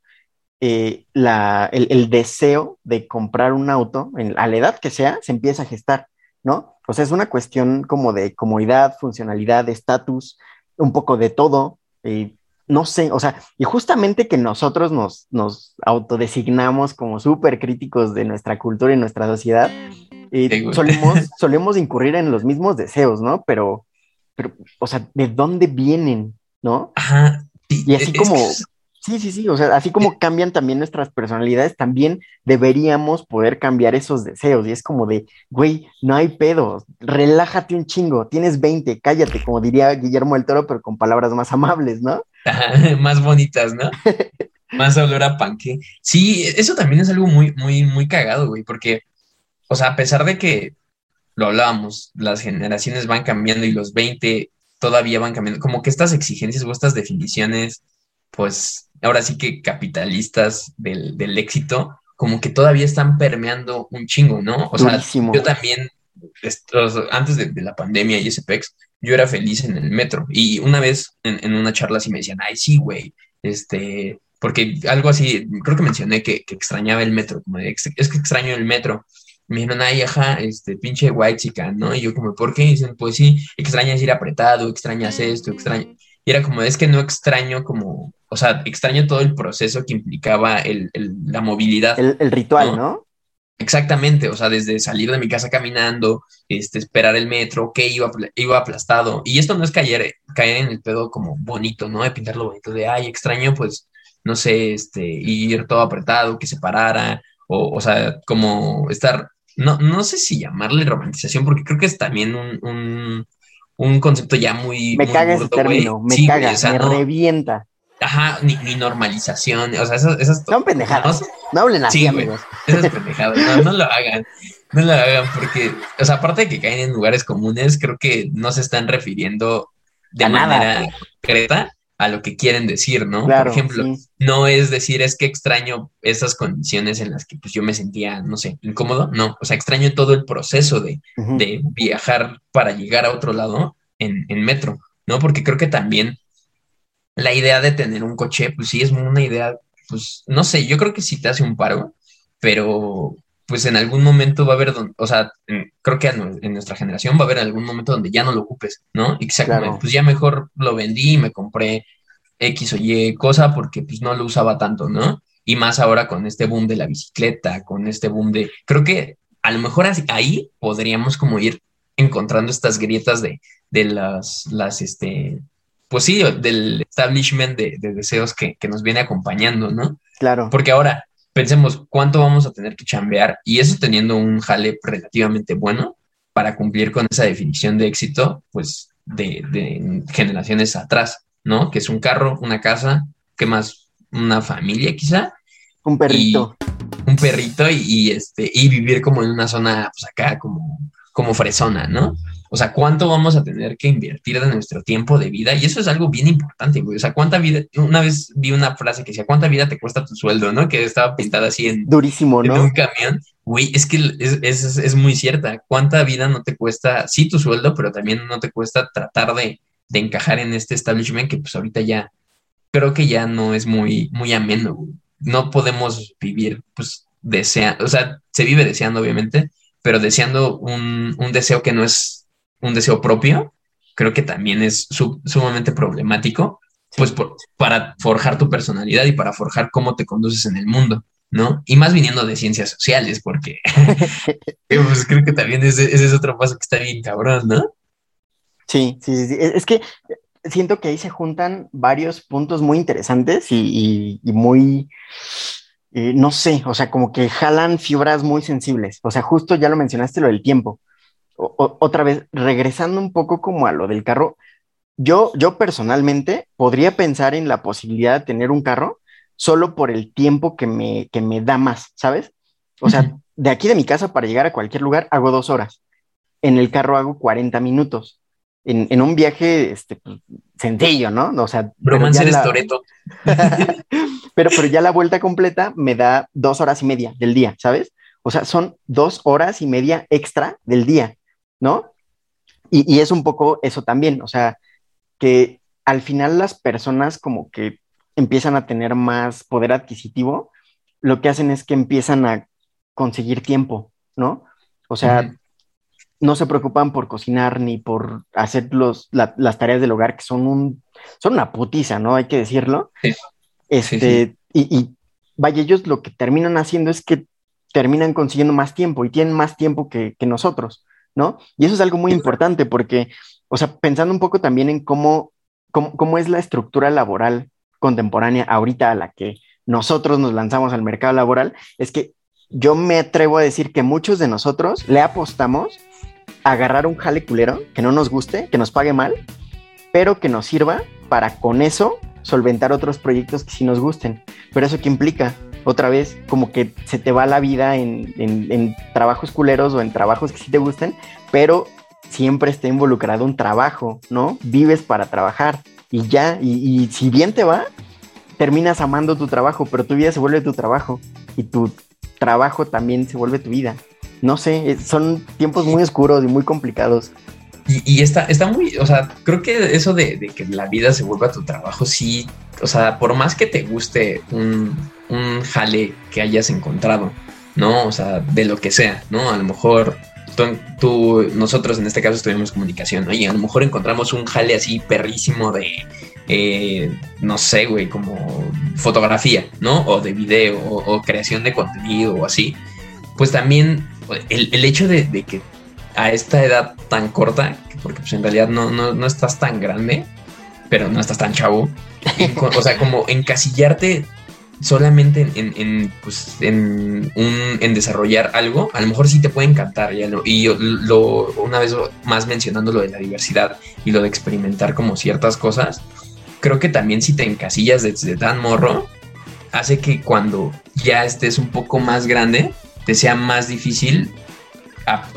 eh, el, deseo de comprar un auto, a la edad que sea, se empieza a gestar, ¿no? O sea, es una cuestión como de comodidad, funcionalidad, estatus, un poco de todo. no sé, o sea, y justamente que nosotros nos, nos autodesignamos como súper críticos de nuestra cultura y nuestra sociedad, solemos, solemos incurrir en los mismos deseos, ¿no? Pero, pero, o sea, ¿de dónde vienen? ¿No? Ajá. Y así como, sí, sí, sí, o sea, así como cambian también nuestras personalidades, también deberíamos poder cambiar esos deseos. Y es como de, güey, no hay pedo, relájate un chingo, tienes 20, cállate, como diría Guillermo del Toro, pero con palabras más amables, ¿no? más bonitas, ¿no? más olor a panque. Sí, eso también es algo muy, muy, muy cagado, güey, porque, o sea, a pesar de que lo hablábamos, las generaciones van cambiando y los 20 todavía van cambiando, como que estas exigencias o estas definiciones, pues ahora sí que capitalistas del, éxito, como que todavía están permeando un chingo, ¿no? O sea, yo también, antes de, la pandemia y ese pex, yo era feliz en el metro y una vez en, una charla así me decían, ay, sí, güey, este, porque algo así, creo que mencioné que, extrañaba el metro, como de, es que extraño el metro me dijeron, ay, ajá, este, pinche white chica, ¿no? Y yo como, ¿por qué? Y dicen, pues sí, extrañas ir apretado, extrañas esto, extraño. Y era como, es que no extraño como, o sea, extraño todo el proceso que implicaba el, la movilidad. El, ritual, ¿no? Exactamente, o sea, desde salir de mi casa caminando, este, esperar el metro, que iba, iba aplastado. Y esto no es caer, caer en el pedo como bonito, ¿no? De pintarlo bonito, de, ay, extraño, pues, no sé, este, ir todo apretado, que se parara, o, o sea, como estar no, no sé si llamarle romantización, porque creo que es también un, concepto ya muy. Me caga ese término, me caga, me revienta. Ajá, ni, normalización, o sea, esas, esas Son pendejadas. No, hablen así, amigos. esas pendejadas, no, no lo hagan. No lo hagan porque, o sea, aparte de que caen en lugares comunes, creo que no se están refiriendo de manera concreta a lo que quieren decir, ¿no? Por ejemplo, no es decir, es que extraño esas condiciones en las que pues yo me sentía, no sé, incómodo, no, o sea, extraño todo el proceso de, viajar para llegar a otro lado en, en, metro, ¿no? Porque creo que también la idea de tener un coche, pues sí, es una idea, pues, no sé, yo creo que sí te hace un paro, pero pues en algún momento va a haber, o sea, creo que en nuestra generación va a haber algún momento donde ya no lo ocupes, ¿no? Que pues ya mejor lo vendí y me compré X o Y cosa porque pues no lo usaba tanto, ¿no? Y más ahora con este boom de la bicicleta, con este boom de, creo que a lo mejor ahí podríamos como ir encontrando estas grietas de, de las, las, este, pues sí, del establishment de, deseos que, que nos viene acompañando, ¿no? Claro. Porque ahora, pensemos cuánto vamos a tener que chambear y eso teniendo un jale relativamente bueno para cumplir con esa definición de éxito, pues de, generaciones atrás, ¿no? Que es un carro, una casa, ¿qué más? Una familia quizá. Un perrito. un perrito y, este, y vivir como en una zona, pues acá, como, como fresona, ¿no? O sea, ¿cuánto vamos a tener que invertir de nuestro tiempo de vida? Y eso es algo bien importante, güey. O sea, ¿cuánta vida? Una vez vi una frase que decía, ¿cuánta vida te cuesta tu sueldo, no? Que estaba pintada así en... Durísimo, ¿no? En un camión. Güey, es que es, es, es, muy cierta. ¿Cuánta vida no te cuesta, sí, tu sueldo, pero también no te cuesta tratar de, de encajar en este establishment que pues ahorita ya, creo que ya no es muy, muy ameno, güey. No podemos vivir, pues, deseando, o sea, se vive deseando, obviamente, pero deseando un, un deseo que no es un deseo propio, creo que también es sumamente problemático, pues para forjar tu personalidad y para forjar cómo te conduces en el mundo, ¿no? Y más viniendo de ciencias sociales, porque pues creo que también ese, es otro paso que está bien cabrón, ¿no? Sí, sí, sí, es que siento que ahí se juntan varios puntos muy interesantes y, muy, eh, no sé, o sea, como que jalan fibras muy sensibles. O sea, justo ya lo mencionaste, lo del tiempo otra vez, regresando un poco como a lo del carro, yo, yo personalmente podría pensar en la posibilidad de tener un carro solo por el tiempo que me, que me da más, ¿sabes? O sea, de aquí de mi casa para llegar a cualquier lugar hago dos horas. En el carro hago 40 minutos. En, un viaje este, pues, sencillo, ¿no? O sea, Bromance eres Toreto. pero, pero ya la vuelta completa me da dos horas y media del día, ¿sabes? O sea, son dos horas y media extra del día. ¿No? Y, es un poco eso también, o sea, que al final las personas como que empiezan a tener más poder adquisitivo, lo que hacen es que empiezan a conseguir tiempo, ¿no? O sea, no se preocupan por cocinar ni por hacer los, las tareas del hogar, que son un, son una putiza, ¿no? Hay que decirlo. Este, Y, y, vaya, ellos lo que terminan haciendo es que terminan consiguiendo más tiempo y tienen más tiempo que, que nosotros. ¿No? Y eso es algo muy importante porque, o sea, pensando un poco también en cómo, cómo, cómo es la estructura laboral contemporánea ahorita a la que nosotros nos lanzamos al mercado laboral, es que yo me atrevo a decir que muchos de nosotros le apostamos a agarrar un jale culero que no nos guste, que nos pague mal, pero que nos sirva para con eso solventar otros proyectos que sí nos gusten. Pero eso qué implica? Otra vez, como que se te va la vida en, trabajos culeros o en trabajos que sí te gusten, pero siempre está involucrado un trabajo, ¿no? Vives para trabajar y ya, y si bien te va, terminas amando tu trabajo, pero tu vida se vuelve tu trabajo y tu trabajo también se vuelve tu vida. No sé, son tiempos muy oscuros y muy complicados. Y, está, está muy, o sea, creo que eso de, que la vida se vuelva tu trabajo, sí, o sea, por más que te guste un, un jale que hayas encontrado, ¿no? O sea, de lo que sea, ¿no? A lo mejor tú, nosotros en este caso estudiamos comunicación, ¿no? Y a lo mejor encontramos un jale así perrísimo de, eh, no sé, güey, como fotografía, ¿no? O de video, o, creación de contenido, o así. Pues también el, hecho de, que a esta edad tan corta, porque pues en realidad no, no, estás tan grande, pero no estás tan chavo, o sea, como encasillarte solamente en, pues, en, un, en desarrollar algo, a lo mejor sí te puede encantar. Ya y yo, lo, una vez más mencionando lo de la diversidad y lo de experimentar como ciertas cosas, creo que también si te encasillas desde tan morro, hace que cuando ya estés un poco más grande, te sea más difícil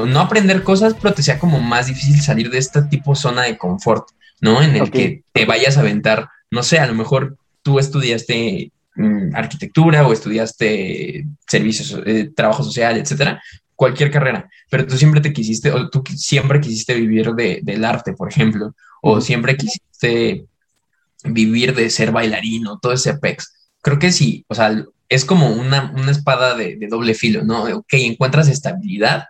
no aprender cosas, pero te sea como más difícil salir de esta tipo zona de confort, ¿no? En el que te vayas a aventar, no sé, a lo mejor tú estudiaste mm, arquitectura o estudiaste servicios, eh, trabajo social, etcétera, cualquier carrera, pero tú siempre te quisiste, o tú siempre quisiste vivir de, del arte, por ejemplo, o siempre quisiste vivir de ser bailarino, todo ese pex. Creo que sí, o sea, es como una, espada de, doble filo, ¿no? Ok, encuentras estabilidad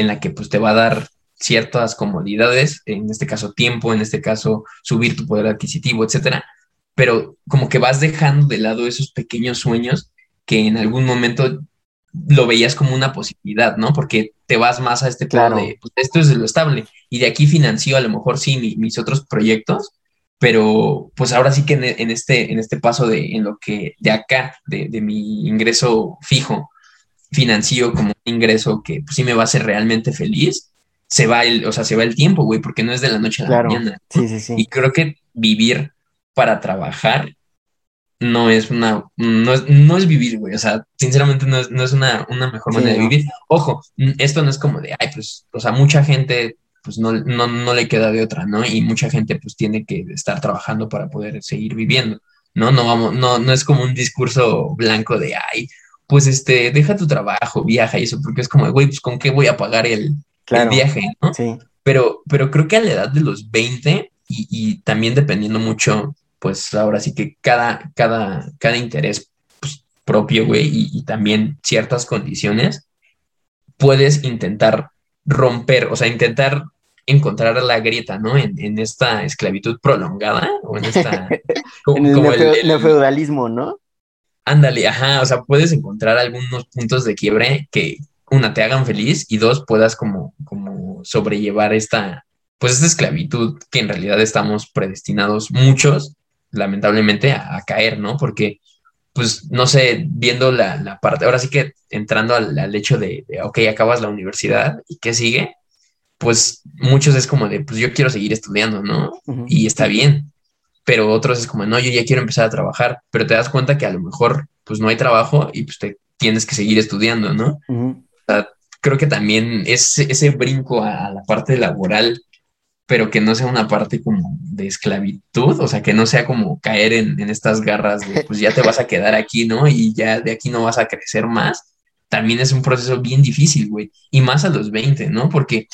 en la que pues te va a dar ciertas comodidades, en este caso tiempo, en este caso subir tu poder adquisitivo, etcétera, pero como que vas dejando de lado esos pequeños sueños que en algún momento lo veías como una posibilidad, ¿no? Porque te vas más a este plano de, pues, esto es lo estable, y de aquí financió a lo mejor sí mis otros proyectos, pero pues ahora sí que en, este, en este paso de, en lo que, de acá, de, mi ingreso fijo, financio como un ingreso que pues, sí me va a hacer realmente feliz, se va el, o sea, se va el tiempo, güey, porque no es de la noche a la mañana. Sí, sí, sí. Y creo que vivir para trabajar no es una, no es, no es vivir, güey. O sea, sinceramente no es, no es una, una mejor manera de vivir. Ojo, esto no es como de, ay, pues, o sea, mucha gente pues no, no, no, le queda de otra, ¿no? Y mucha gente pues tiene que estar trabajando para poder seguir viviendo, ¿no? No vamos, no, no es como un discurso blanco de, ay, pues este, deja tu trabajo, viaja y eso, porque es como, güey, pues con qué voy a pagar el, viaje, ¿no? Sí. Pero, pero creo que a la edad de los 20 y, y, también dependiendo mucho, pues ahora sí que cada, cada, cada interés pues, propio, güey, y, y también ciertas condiciones, puedes intentar romper, o sea, intentar encontrar la grieta, ¿no? En, esta esclavitud prolongada o en esta... en el, neofeudalismo, ¿no? Ándale, ajá, o sea, puedes encontrar algunos puntos de quiebre que, una, te hagan feliz y dos, puedas como, como sobrellevar esta, pues esta esclavitud que en realidad estamos predestinados muchos, lamentablemente, a caer, ¿no? Porque pues no sé, viendo la, parte, ahora sí que entrando al, hecho de, ok, acabas la universidad y qué sigue, pues muchos es como de, pues yo quiero seguir estudiando, ¿no? Y está bien, pero otros es como, no, yo ya quiero empezar a trabajar, pero te das cuenta que a lo mejor pues no hay trabajo y pues te tienes que seguir estudiando, ¿no? O sea, creo que también es ese brinco a la parte laboral pero que no sea una parte como de esclavitud, o sea, que no sea como caer en, estas garras de, pues ya te vas a quedar aquí, ¿no? Y ya de aquí no vas a crecer más, también es un proceso bien difícil, güey, y más a los 20, ¿no? Porque,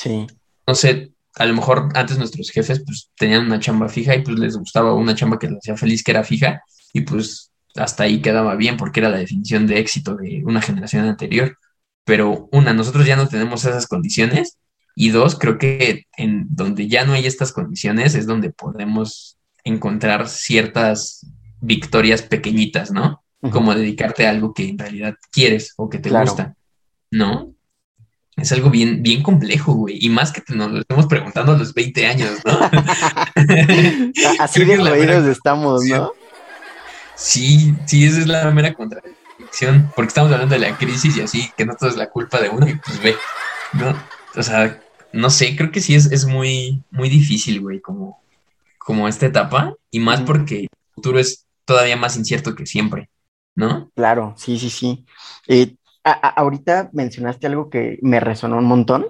no sé, a lo mejor antes nuestros jefes pues tenían una chamba fija y pues les gustaba una chamba que les hacía feliz que era fija y pues hasta ahí quedaba bien porque era la definición de éxito de una generación anterior. Pero una, nosotros ya no tenemos esas condiciones y dos, creo que en donde ya no hay estas condiciones es donde podemos encontrar ciertas victorias pequeñitas, ¿no? Como dedicarte a algo que en realidad quieres o que te gusta, ¿no? Es algo bien, bien complejo, güey. Y más que nos lo estamos preguntando a los 20 años, ¿no? Así de jodidos estamos, ¿no? Sí, sí, esa es la mera contradicción. Porque estamos hablando de la crisis y así, que no todo es la culpa de uno y pues ve, ¿no? O sea, no sé, creo que sí es, es muy, muy difícil, güey, como, como esta etapa. Y más porque el futuro es todavía más incierto que siempre, ¿no? Claro, sí, sí, sí. Eh, ahorita mencionaste algo que me resonó un montón.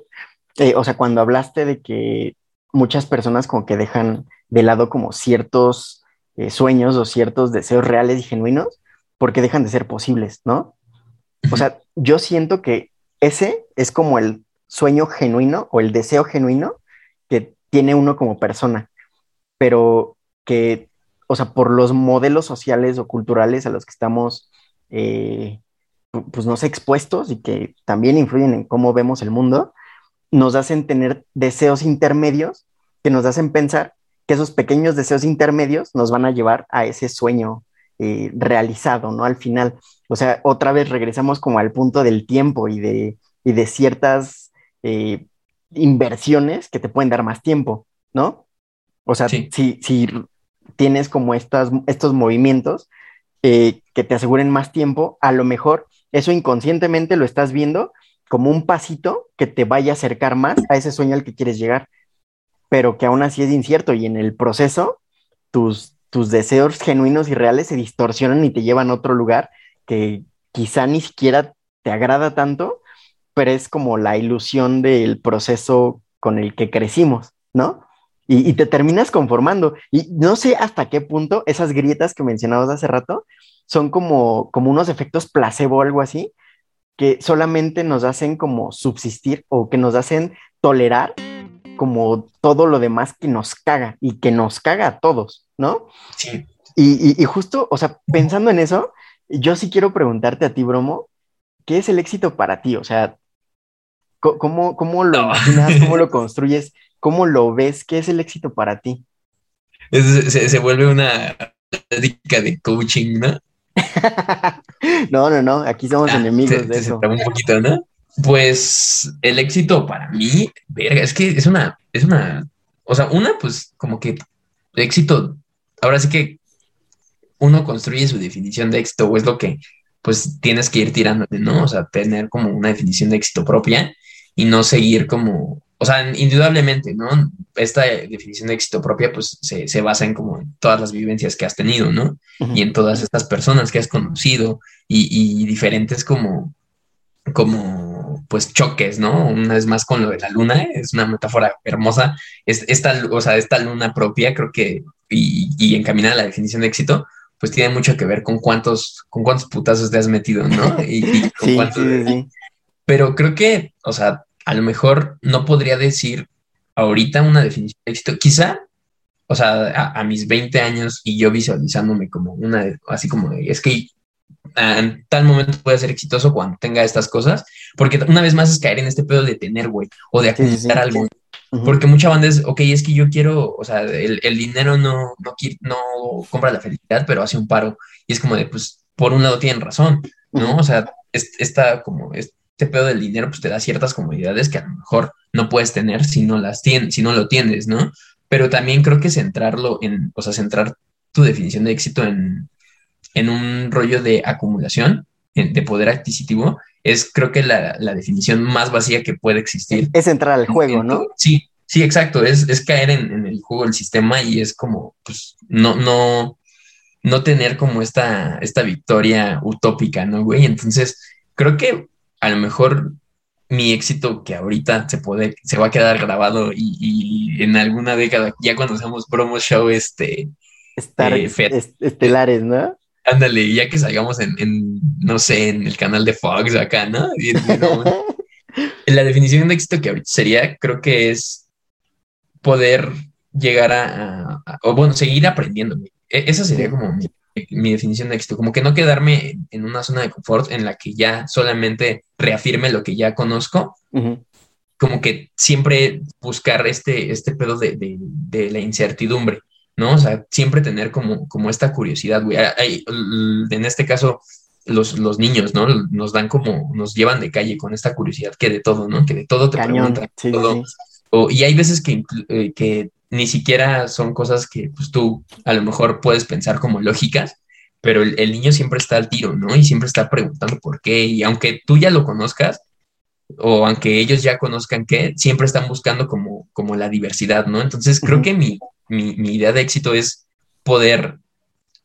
Eh, o sea, cuando hablaste de que muchas personas como que dejan de lado como ciertos eh, sueños o ciertos deseos reales y genuinos porque dejan de ser posibles, ¿no? O sea, yo siento que ese es como el sueño genuino o el deseo genuino que tiene uno como persona, pero que, o sea, por los modelos sociales o culturales a los que estamos eh, pues no sé, expuestos y que también influyen en cómo vemos el mundo, nos hacen tener deseos intermedios que nos hacen pensar que esos pequeños deseos intermedios nos van a llevar a ese sueño eh, realizado, ¿no? Al final, o sea, otra vez regresamos como al punto del tiempo y de, de ciertas eh, inversiones que te pueden dar más tiempo, ¿no? O sea, si, si tienes como estas, estos movimientos eh, que te aseguren más tiempo, a lo mejor eso inconscientemente lo estás viendo como un pasito que te vaya a acercar más a ese sueño al que quieres llegar, pero que aún así es incierto y en el proceso tus, tus deseos genuinos y reales se distorsionan y te llevan a otro lugar que quizá ni siquiera te agrada tanto, pero es como la ilusión del proceso con el que crecimos, ¿no? Y, y, te terminas conformando. Y no sé hasta qué punto esas grietas que mencionabas hace rato son como, como unos efectos placebo o algo así, que solamente nos hacen como subsistir o que nos hacen tolerar como todo lo demás que nos caga y que nos caga a todos, ¿no? Sí. Y, y, justo, o sea, pensando en eso, yo sí quiero preguntarte a ti, Bromo, ¿qué es el éxito para ti? O sea, ¿cómo, cómo lo imaginas? ¿Cómo lo construyes? ¿Cómo lo ves? ¿Qué es el éxito para ti? se, se, vuelve una plática de coaching, ¿no? no, no, no, aquí somos ah, enemigos de eso. Un poquito, ¿no? Pues el éxito para mí, verga, es que es una, es una, o sea, una, pues como que éxito, ahora sí que uno construye su definición de éxito o es lo que pues tienes que ir tirando, ¿no? O sea, tener como una definición de éxito propia y no seguir como o sea, indudablemente, ¿no? Esta definición de éxito propia, pues se, se basa en como todas las vivencias que has tenido, ¿no? Y en todas estas personas que has conocido y, y, diferentes como, como, pues choques, ¿no? Una vez más con lo de la luna, es una metáfora hermosa. Es, esta, o sea, esta luna propia, creo que, y, y encaminada a la definición de éxito, pues tiene mucho que ver con cuántos, con cuántos putazos te has metido, ¿no? Y, y con cuántos, Pero creo que, o sea, a lo mejor no podría decir ahorita una definición de éxito. Quizá, o sea, a, mis 20 años y yo visualizándome como una, así como, es que en tal momento puede ser exitoso cuando tenga estas cosas, porque una vez más es caer en este pedo de tener, güey, o de acumular algo. Porque mucha banda es, ok, es que yo quiero, o sea, el, dinero no, no, no compra la felicidad, pero hace un paro. Y es como de, pues, por un lado tienen razón, ¿no? O sea, esta como, este pedo del dinero pues te da ciertas comodidades que a lo mejor no puedes tener si no las tienes, si no lo tienes, ¿no? Pero también creo que centrarlo en, o sea, centrar tu definición de éxito en, en un rollo de acumulación, de poder adquisitivo, es creo que la, la, definición más vacía que puede existir. Es entrar al juego, ¿no? Sí, sí, exacto, es, es caer en, en, el juego del sistema y es como, pues, no, no, no tener como esta, esta victoria utópica, ¿no, güey? Entonces, creo que a lo mejor mi éxito que ahorita se puede, se va a quedar grabado y, en alguna década, ya cuando seamos promo show, este... Estar eh, estelares, ¿no? Ándale, ya que salgamos en, no sé, en el canal de Fox acá, ¿no? la definición de éxito que ahorita sería, creo que es poder llegar a, o bueno, seguir aprendiendo. E, esa sería como mi, mi definición de éxito, como que no quedarme en una zona de confort en la que ya solamente reafirme lo que ya conozco, como que siempre buscar este, este pedo de, de, la incertidumbre, ¿no? O sea, siempre tener como, como esta curiosidad, güey. en este caso, los, los niños, ¿no? Nos dan como, nos llevan de calle con esta curiosidad que de todo, ¿no? Que de todo te preguntan. todo. y hay veces que, eh, que ni siquiera son cosas que pues, tú a lo mejor puedes pensar como lógicas, pero el, el, niño siempre está al tiro, ¿no? Y siempre está preguntando por qué. Y aunque tú ya lo conozcas, o aunque ellos ya conozcan qué, siempre están buscando como, como la diversidad, ¿no? Entonces creo que mi, mi, mi idea de éxito es poder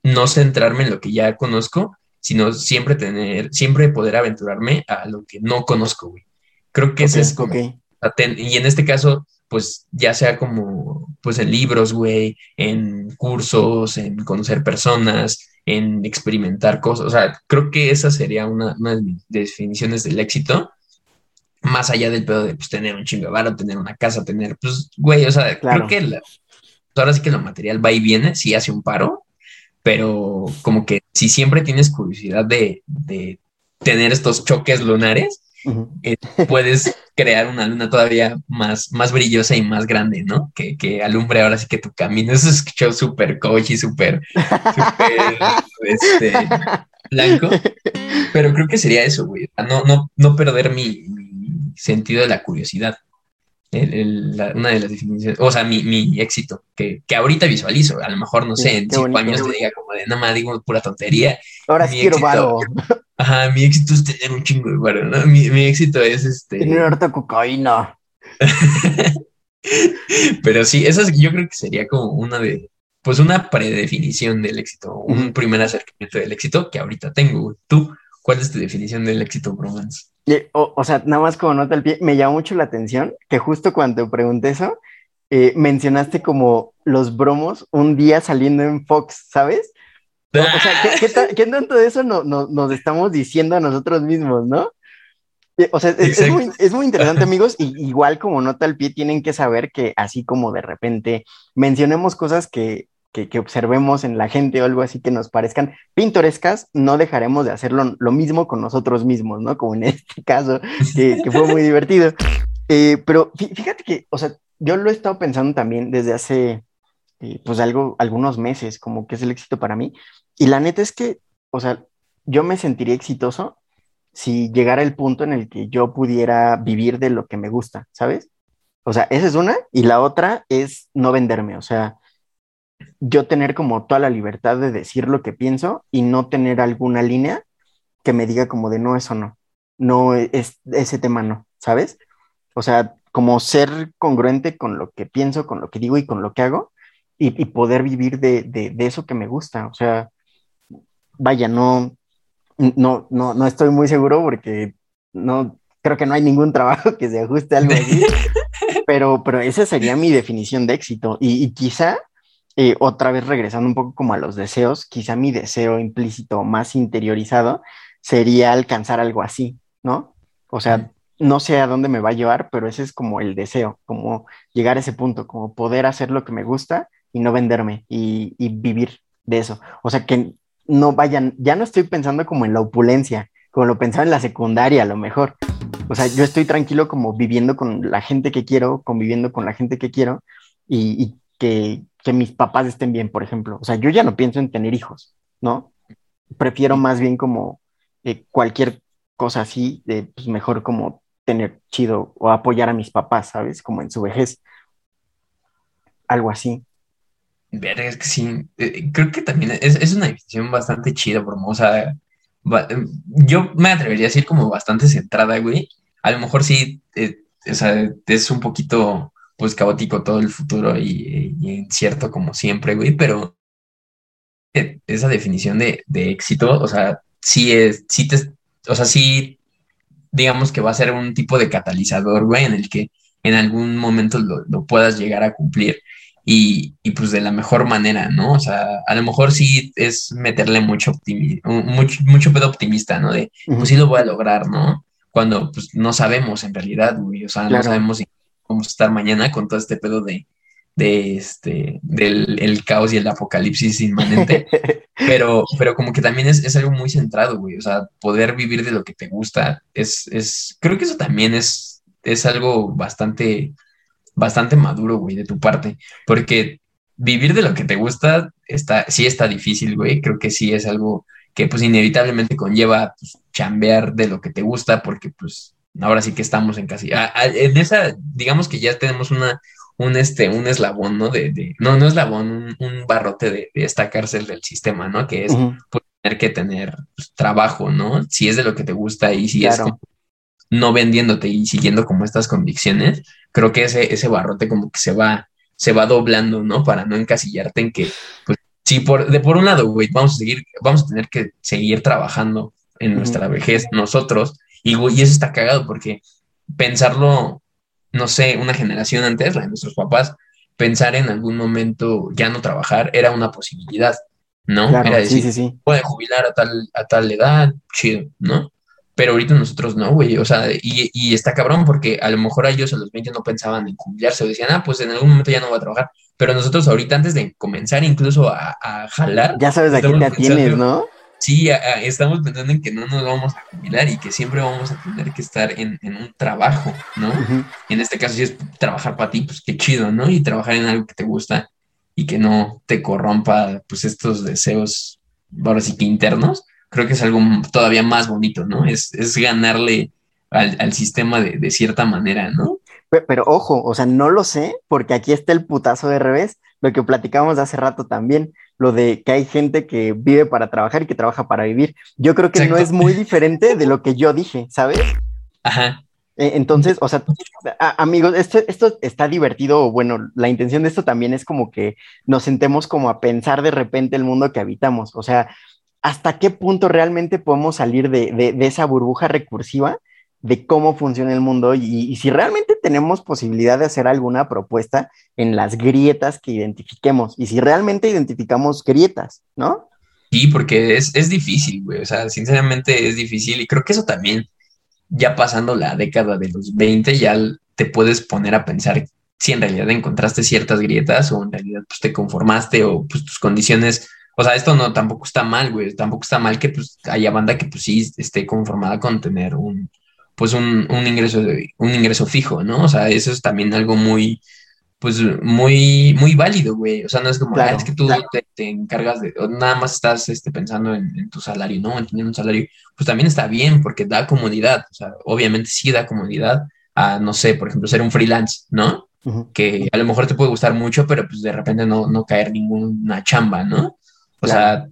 no centrarme en lo que ya conozco, sino siempre tener, siempre poder aventurarme a lo que no conozco, güey. Creo que ese es como, y en este caso, pues ya sea como, pues en libros, güey, en cursos, en conocer personas, en experimentar cosas, o sea, creo que esa sería una, una de mis definiciones del éxito, más allá del pedo de pues, tener un chingo de varo, tener una casa, tener, pues, güey, o sea, creo que la, ahora sí que lo material va y viene, sí hace un paro, pero como que si siempre tienes curiosidad de, tener estos choques lunares, eh, puedes crear una luna todavía más, más brillosa y más grande, ¿no? Que, que alumbre ahora sí que tu camino. Eso es show súper coach y súper, este, blanco. Pero creo que sería eso, güey. No, no, no perder mi sentido de la curiosidad una de las definiciones, o sea, mi, mi éxito, que, que, ahorita visualizo, a lo mejor, no sé, en cinco años te diga como de, nada más digo pura tontería. Ahora sí quiero varo. Ajá, mi éxito es tener un chingo de varo, ¿no? Mi, mi éxito es este... Tener harta cocaína. Pero sí, esa yo creo que sería como una de, pues una predefinición del éxito, un primer acercamiento del éxito que ahorita tengo. ¿Tú cuál es tu definición del éxito bromance? O, sea, nada más como nota al pie, me llamó mucho la atención que justo cuando pregunté eso, eh, mencionaste como los bromos un día saliendo en Fox, ¿sabes? O, sea, ¿qué, tanto de eso no, nos estamos diciendo a nosotros mismos, no? Eh, o sea, es, muy, es, muy, interesante, amigos, y igual como nota al pie, tienen que saber que así como de repente mencionemos cosas que que, observemos en la gente o algo así que nos parezcan pintorescas, no dejaremos de hacerlo lo mismo con nosotros mismos, ¿no? Como en este caso, que, fue muy divertido. Eh, pero fíjate que, o sea, yo lo he estado pensando también desde hace, eh, pues, algo, algunos meses, como que es el éxito para mí. Y la neta es que, o sea, yo me sentiría exitoso si llegara el punto en el que yo pudiera vivir de lo que me gusta, ¿sabes? O sea, esa es una. Y la otra es no venderme, o sea, yo tener como toda la libertad de decir lo que pienso y no tener alguna línea que me diga como de no, eso no, no es ese tema no, ¿sabes? O sea, como ser congruente con lo que pienso, con lo que digo y con lo que hago y, poder vivir de, de, eso que me gusta. O sea, vaya, no, no, no, no estoy muy seguro porque no, creo que no hay ningún trabajo que se ajuste a algo así, pero, pero esa sería mi definición de éxito y, y quizá eh, otra vez regresando un poco como a los deseos, quizá mi deseo implícito más interiorizado sería alcanzar algo así, ¿no? O sea, no sé a dónde me va a llevar, pero ese es como el deseo, como llegar a ese punto, como poder hacer lo que me gusta y no venderme y, vivir de eso. O sea, que no vayan, ya no estoy pensando como en la opulencia, como lo pensaba en la secundaria a lo mejor. O sea, yo estoy tranquilo como viviendo con la gente que quiero, conviviendo con la gente que quiero y, y que, que mis papás estén bien, por ejemplo. O sea, yo ya no pienso en tener hijos, ¿no? Prefiero más bien como eh, cualquier cosa así, de, pues mejor como tener chido o apoyar a mis papás, ¿sabes? Como en su vejez. Algo así. Verga, es que sí. Eh, creo que también es, una decisión bastante chida, bro. O sea, yo me atrevería a decir como bastante centrada, güey. A lo mejor sí, eh, o sea, es un poquito pues caótico todo el futuro y, incierto como siempre, güey, pero esa definición de, éxito, o sea, sí es, sí te, o sea, sí, digamos que va a ser un tipo de catalizador, güey, en el que en algún momento lo, puedas llegar a cumplir y, pues de la mejor manera, ¿no? O sea, a lo mejor sí es meterle mucho mucho, mucho pedo optimista, ¿no? De, pues sí lo voy a lograr, ¿no? Cuando pues no sabemos en realidad, güey, o sea, no sabemos si vamos a estar mañana con todo este pedo de, de este, del el caos y el apocalipsis inmanente. pero, pero como que también es, algo muy centrado, güey. O sea, poder vivir de lo que te gusta es, es creo que eso también es, es algo bastante, bastante maduro, güey, de tu parte. Porque vivir de lo que te gusta está, sí está difícil, güey. Creo que sí es algo que pues inevitablemente conlleva pues, chambear de lo que te gusta, porque pues ahora sí que estamos en casi, en esa, digamos que ya tenemos una, un, este, un eslabón, ¿no? De, no, no eslabón, un, barrote de, esta cárcel del sistema, ¿no? Que es pues, tener que tener pues, trabajo, ¿no? Si es de lo que te gusta y si es no vendiéndote y siguiendo como estas convicciones, creo que ese, ese barrote como que se va, se va doblando, ¿no? Para no encasillarte en que, pues, si por, de por un lado, güey, vamos a seguir, vamos a tener que seguir trabajando en nuestra vejez nosotros, y, y eso está cagado porque pensarlo no sé, una generación antes, la de nuestros papás, pensar en algún momento ya no trabajar era una posibilidad, ¿no? era decir, sí, sí, puede jubilar a tal, a tal edad, chido, ¿no? Pero ahorita nosotros no, güey, o sea, y, y, está cabrón porque a lo mejor a ellos a los 20 no pensaban en jubilarse o decían, ah, pues en algún momento ya no voy a trabajar. Pero nosotros ahorita antes de comenzar incluso a, a jalar. Ya sabes a qué te tienes, ¿no? Sí, estamos pensando en que no nos vamos a jubilar y que siempre vamos a tener que estar en, un trabajo, ¿no? En este caso, si es trabajar para ti, pues qué chido, ¿no? Y trabajar en algo que te gusta y que no te corrompa, pues estos deseos, ahora sí que internos, creo que es algo todavía más bonito, ¿no? Es, ganarle al, sistema de, de, cierta manera, ¿no? Pero, pero, ojo, o sea, no lo sé, porque aquí está el putazo de revés, lo que platicamos hace rato también lo de que hay gente que vive para trabajar y que trabaja para vivir. Yo creo que no es muy diferente de lo que yo dije, ¿sabes? Ajá. E, entonces, o sea, amigos, esto, esto está divertido, bueno, la intención de esto también es como que nos sentemos como a pensar de repente el mundo que habitamos, o sea, hasta qué punto realmente podemos salir de, de esa burbuja recursiva de cómo funciona el mundo y, si realmente tenemos posibilidad de hacer alguna propuesta en las grietas que identifiquemos y si realmente identificamos grietas, ¿no? Sí, porque es, es difícil, güey, o sea, sinceramente es difícil y creo que eso también, ya pasando la década de los 20, ya te puedes poner a pensar si en realidad encontraste ciertas grietas o en realidad pues, te conformaste o pues tus condiciones o sea, esto no tampoco está mal, güey. Tampoco está mal que pues haya banda que pues sí esté conformada con tener un, pues un, un ingreso un ingreso fijo, ¿no? O sea, eso es también algo muy, pues muy, muy válido, güey. O sea, no es como, ah, es que tú te, encargas de, nada más estás este, pensando en, tu salario, ¿no? En tener un salario, pues también está bien porque da comodidad. O sea, obviamente sí da comodidad a, no sé, por ejemplo, ser un freelance, ¿no? Que a lo mejor te puede gustar mucho, pero pues de repente no, no caer ninguna chamba, ¿no? O sea,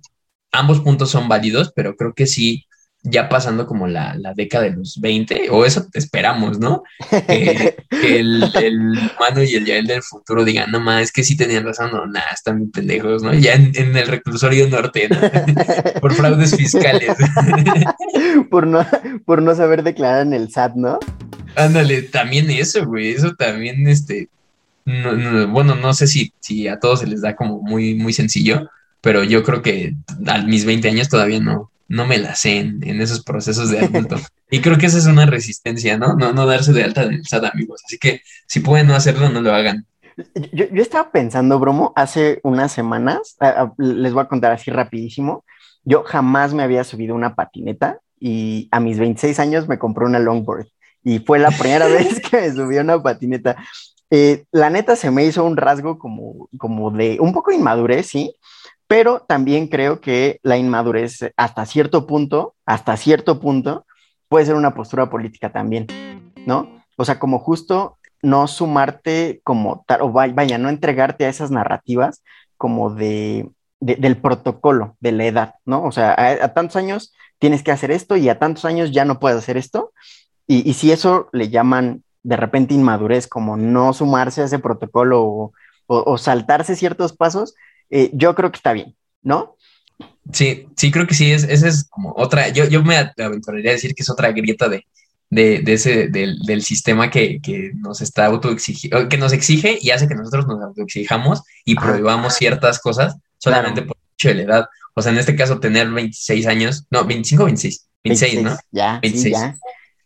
ambos puntos son válidos, pero creo que sí ya pasando como la, década de los 20, o eso esperamos, ¿no? Que, el, humano y el Yael del futuro digan, no más, es que sí tenían razón, no, nada, están pendejos, ¿no? Ya en, el reclusorio norte, ¿no? por fraudes fiscales. por, no, por no saber declarar en el SAT, ¿no? Ándale, también eso, güey, eso también, este, bueno, no sé si, si a todos se les da como muy, muy sencillo, pero yo creo que a mis 20 años todavía no, no me la sé en, esos procesos de adulto. y creo que esa es una resistencia, ¿no? No, no darse de alta del SAT, amigos. Así que si pueden no hacerlo, no lo hagan. Yo, estaba pensando, Bromo, hace unas semanas, les voy a contar así rapidísimo, yo jamás me había subido una patineta y a mis 26 años me compré una longboard y fue la primera vez que me subí una patineta. Eh, la neta se me hizo un rasgo como, como de un poco inmadurez, sí, pero también creo que la inmadurez hasta cierto punto, hasta cierto punto, puede ser una postura política también, ¿no? O sea, como justo no sumarte como tal, o vaya, no entregarte a esas narrativas como de, del protocolo, de la edad, ¿no? O sea, a, tantos años tienes que hacer esto y a tantos años ya no puedes hacer esto. Y, si eso le llaman de repente inmadurez, como no sumarse a ese protocolo o saltarse ciertos pasos, eh, yo creo que está bien, ¿no? Sí, sí, creo que sí, es, esa es como otra, yo, yo me aventuraría a decir que es otra grieta de, de, de ese, del, del, sistema que, que nos está autoexigiendo, que nos exige y hace que nosotros nos autoexijamos y prohibamos ciertas cosas solamente por hecho de la edad. O sea, en este caso, tener 26 años, no, 25 o 26, 26, ¿no? Ya, 26. ya.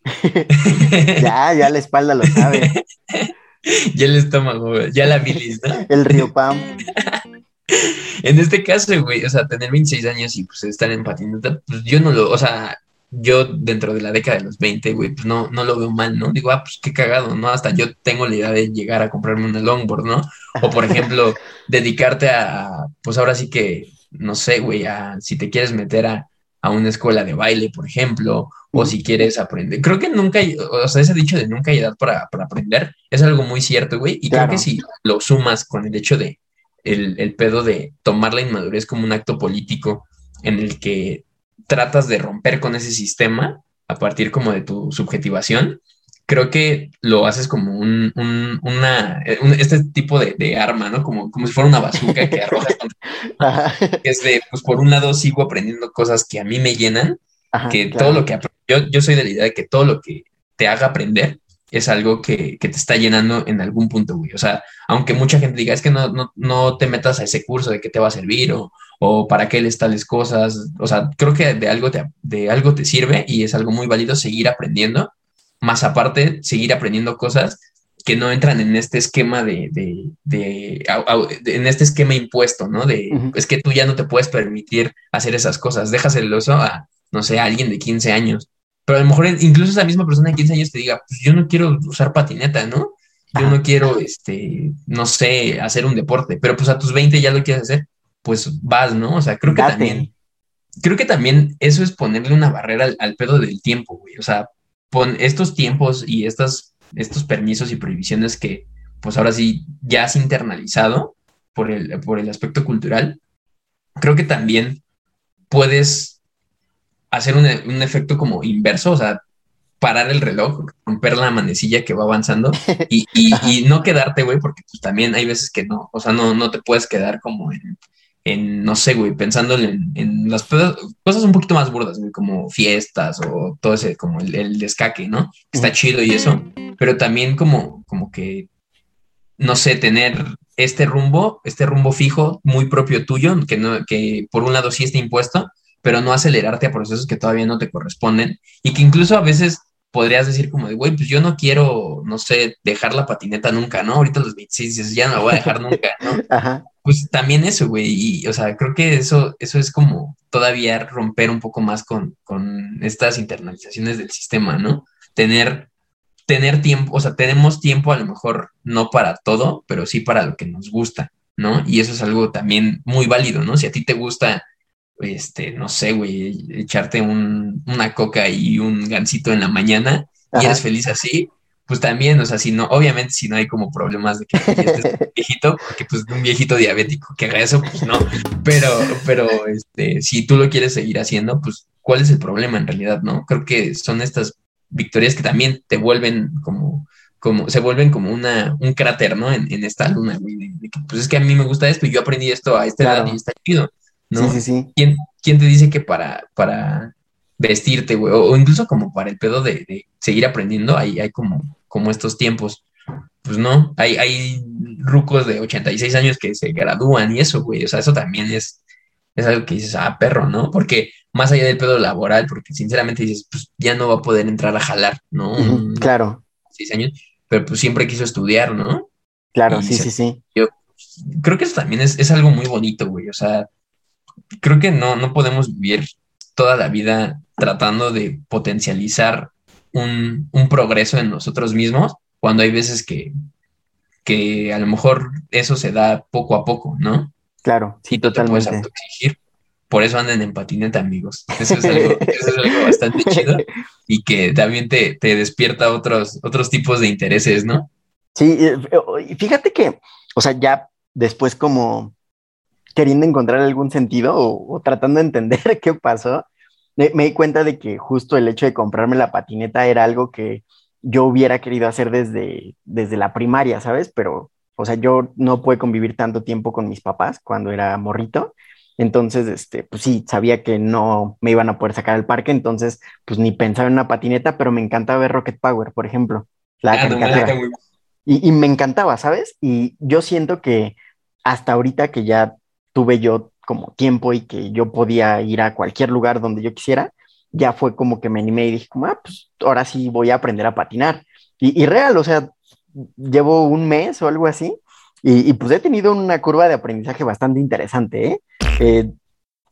ya, ya la espalda lo sabe. ya el estómago, ya la bilis, ¿no? El río Pam. En este caso, güey, o sea, tener 26 años y pues estar en patineta, pues yo no lo, o sea, yo dentro de la década de los 20, güey, pues no, no lo veo mal, ¿no? Digo, ah, pues qué cagado, ¿no? Hasta yo tengo la idea de llegar a comprarme una longboard, ¿no? O por ejemplo, dedicarte a, pues ahora sí que, no sé, güey, a si te quieres meter a, a una escuela de baile, por ejemplo, o si quieres aprender. Creo que nunca hay, o sea, ese dicho de nunca hay edad para, aprender es algo muy cierto, güey. Y creo que si lo sumas con el hecho de el, el pedo de tomar la inmadurez como un acto político en el que tratas de romper con ese sistema a partir como de tu subjetivación, creo que lo haces como un, una, este tipo de, arma, ¿no? Como, como si fuera una bazooka que arrojas. es de, pues por un lado sigo aprendiendo cosas que a mí me llenan, que todo lo que yo, yo soy de la idea de que todo lo que te haga aprender es algo que, te está llenando en algún punto, güey. O sea, aunque mucha gente diga, es que no, no, no te metas a ese curso de que te va a servir o, o para qué les tales cosas. O sea, creo que de algo te, de algo te sirve y es algo muy válido seguir aprendiendo más aparte seguir aprendiendo cosas que no entran en este esquema de, en este esquema impuesto, ¿no? De, es que tú ya no te puedes permitir hacer esas cosas, dejas el oso a, no sé, a alguien de 15 años, pero a lo mejor incluso esa misma persona de 15 años te diga, pues yo no quiero usar patineta, ¿no? Yo no quiero, este, no sé, hacer un deporte, pero pues a tus 20 ya lo quieres hacer, pues vas, ¿no? O sea, creo que también, creo que también eso es ponerle una barrera al, al pedo del tiempo, güey, o sea, estos tiempos y estas, estos permisos y prohibiciones que, pues ahora sí, ya has internalizado por el, por el aspecto cultural, creo que también puedes hacer un, un efecto como inverso, o sea, parar el reloj, romper la manecilla que va avanzando y, y, y no quedarte, güey, porque pues también hay veces que no, o sea, no, no te puedes quedar como en, en, no sé, güey, pensando en, en, las cosas un poquito más burdas, güey, como fiestas o todo ese, como el, el descaque, ¿no? Está chido y eso, pero también como, como que, no sé, tener este rumbo, este rumbo fijo, muy propio tuyo, que, no, que por un lado sí está impuesto, pero no acelerarte a procesos que todavía no te corresponden y que incluso a veces podrías decir como de, güey, pues yo no quiero, no sé, dejar la patineta nunca, ¿no? Ahorita los 26 dices, ya no la voy a dejar nunca, ¿no? Ajá pues también eso, güey, y, o sea, creo que eso, eso es como todavía romper un poco más con, con estas internalizaciones del sistema, ¿no? Tener, tener tiempo, o sea, tenemos tiempo a lo mejor no para todo, pero sí para lo que nos gusta, ¿no? Y eso es algo también muy válido, ¿no? Si a ti te gusta, este, no sé, güey, echarte un, una coca y un gansito en la mañana y eres feliz así, pues también, o sea, si no, obviamente si no hay como problemas de que estés viejito, porque pues un viejito diabético que haga eso, pues no, pero, pero, este, si tú lo quieres seguir haciendo, pues, ¿cuál es el problema en realidad, no? Creo que son estas victorias que también te vuelven como, como, se vuelven como una, un cráter, ¿no? En, en esta luna, güey, de, que, pues es que a mí me gusta esto y yo aprendí esto a esta edad y está chido, ¿no? Sí, sí, sí. ¿Quién, ¿Quién te dice que para, para, vestirte, güey, o, incluso como para el pedo de, seguir aprendiendo, hay, hay como, como estos tiempos. Pues no, hay, hay rucos de 86 años que se gradúan y eso, güey, o sea, eso también es, es algo que dices, ah, perro, ¿no? Porque más allá del pedo laboral, porque sinceramente dices, pues ya no va a poder entrar a jalar, ¿no? claro. Seis años, pero pues siempre quiso estudiar, ¿no? Claro, sí, sí, sí. Yo creo que eso también es, es algo muy bonito, güey, o sea, creo que no, no podemos vivir toda la vida tratando de potencializar un, progreso en nosotros mismos, cuando hay veces que, que a lo mejor eso se da poco a poco, ¿no? Claro, sí, totalmente. te puedes autoexigir. Por eso anden en patineta, amigos. Eso es algo, bastante chido y que también te, despierta otros, otros tipos de intereses, ¿no? Sí, fíjate que, o sea, ya después como queriendo encontrar algún sentido o, tratando de entender qué pasó, me, di cuenta de que justo el hecho de comprarme la patineta era algo que yo hubiera querido hacer desde, desde la primaria, ¿sabes? Pero, o sea, yo no pude convivir tanto tiempo con mis papás cuando era morrito. Entonces, este, pues sí, sabía que no me iban a poder sacar al parque, entonces, pues ni pensaba en una patineta, pero me encantaba ver Rocket Power, por ejemplo. La ah, y, y me encantaba, ¿sabes? Y yo siento que hasta ahorita que ya tuve yo como tiempo y que yo podía ir a cualquier lugar donde yo quisiera, ya fue como que me animé y dije, como, ah, pues ahora sí voy a aprender a patinar. Y, real, o sea, llevo un mes o algo así, y, pues he tenido una curva de aprendizaje bastante interesante, ¿eh? eh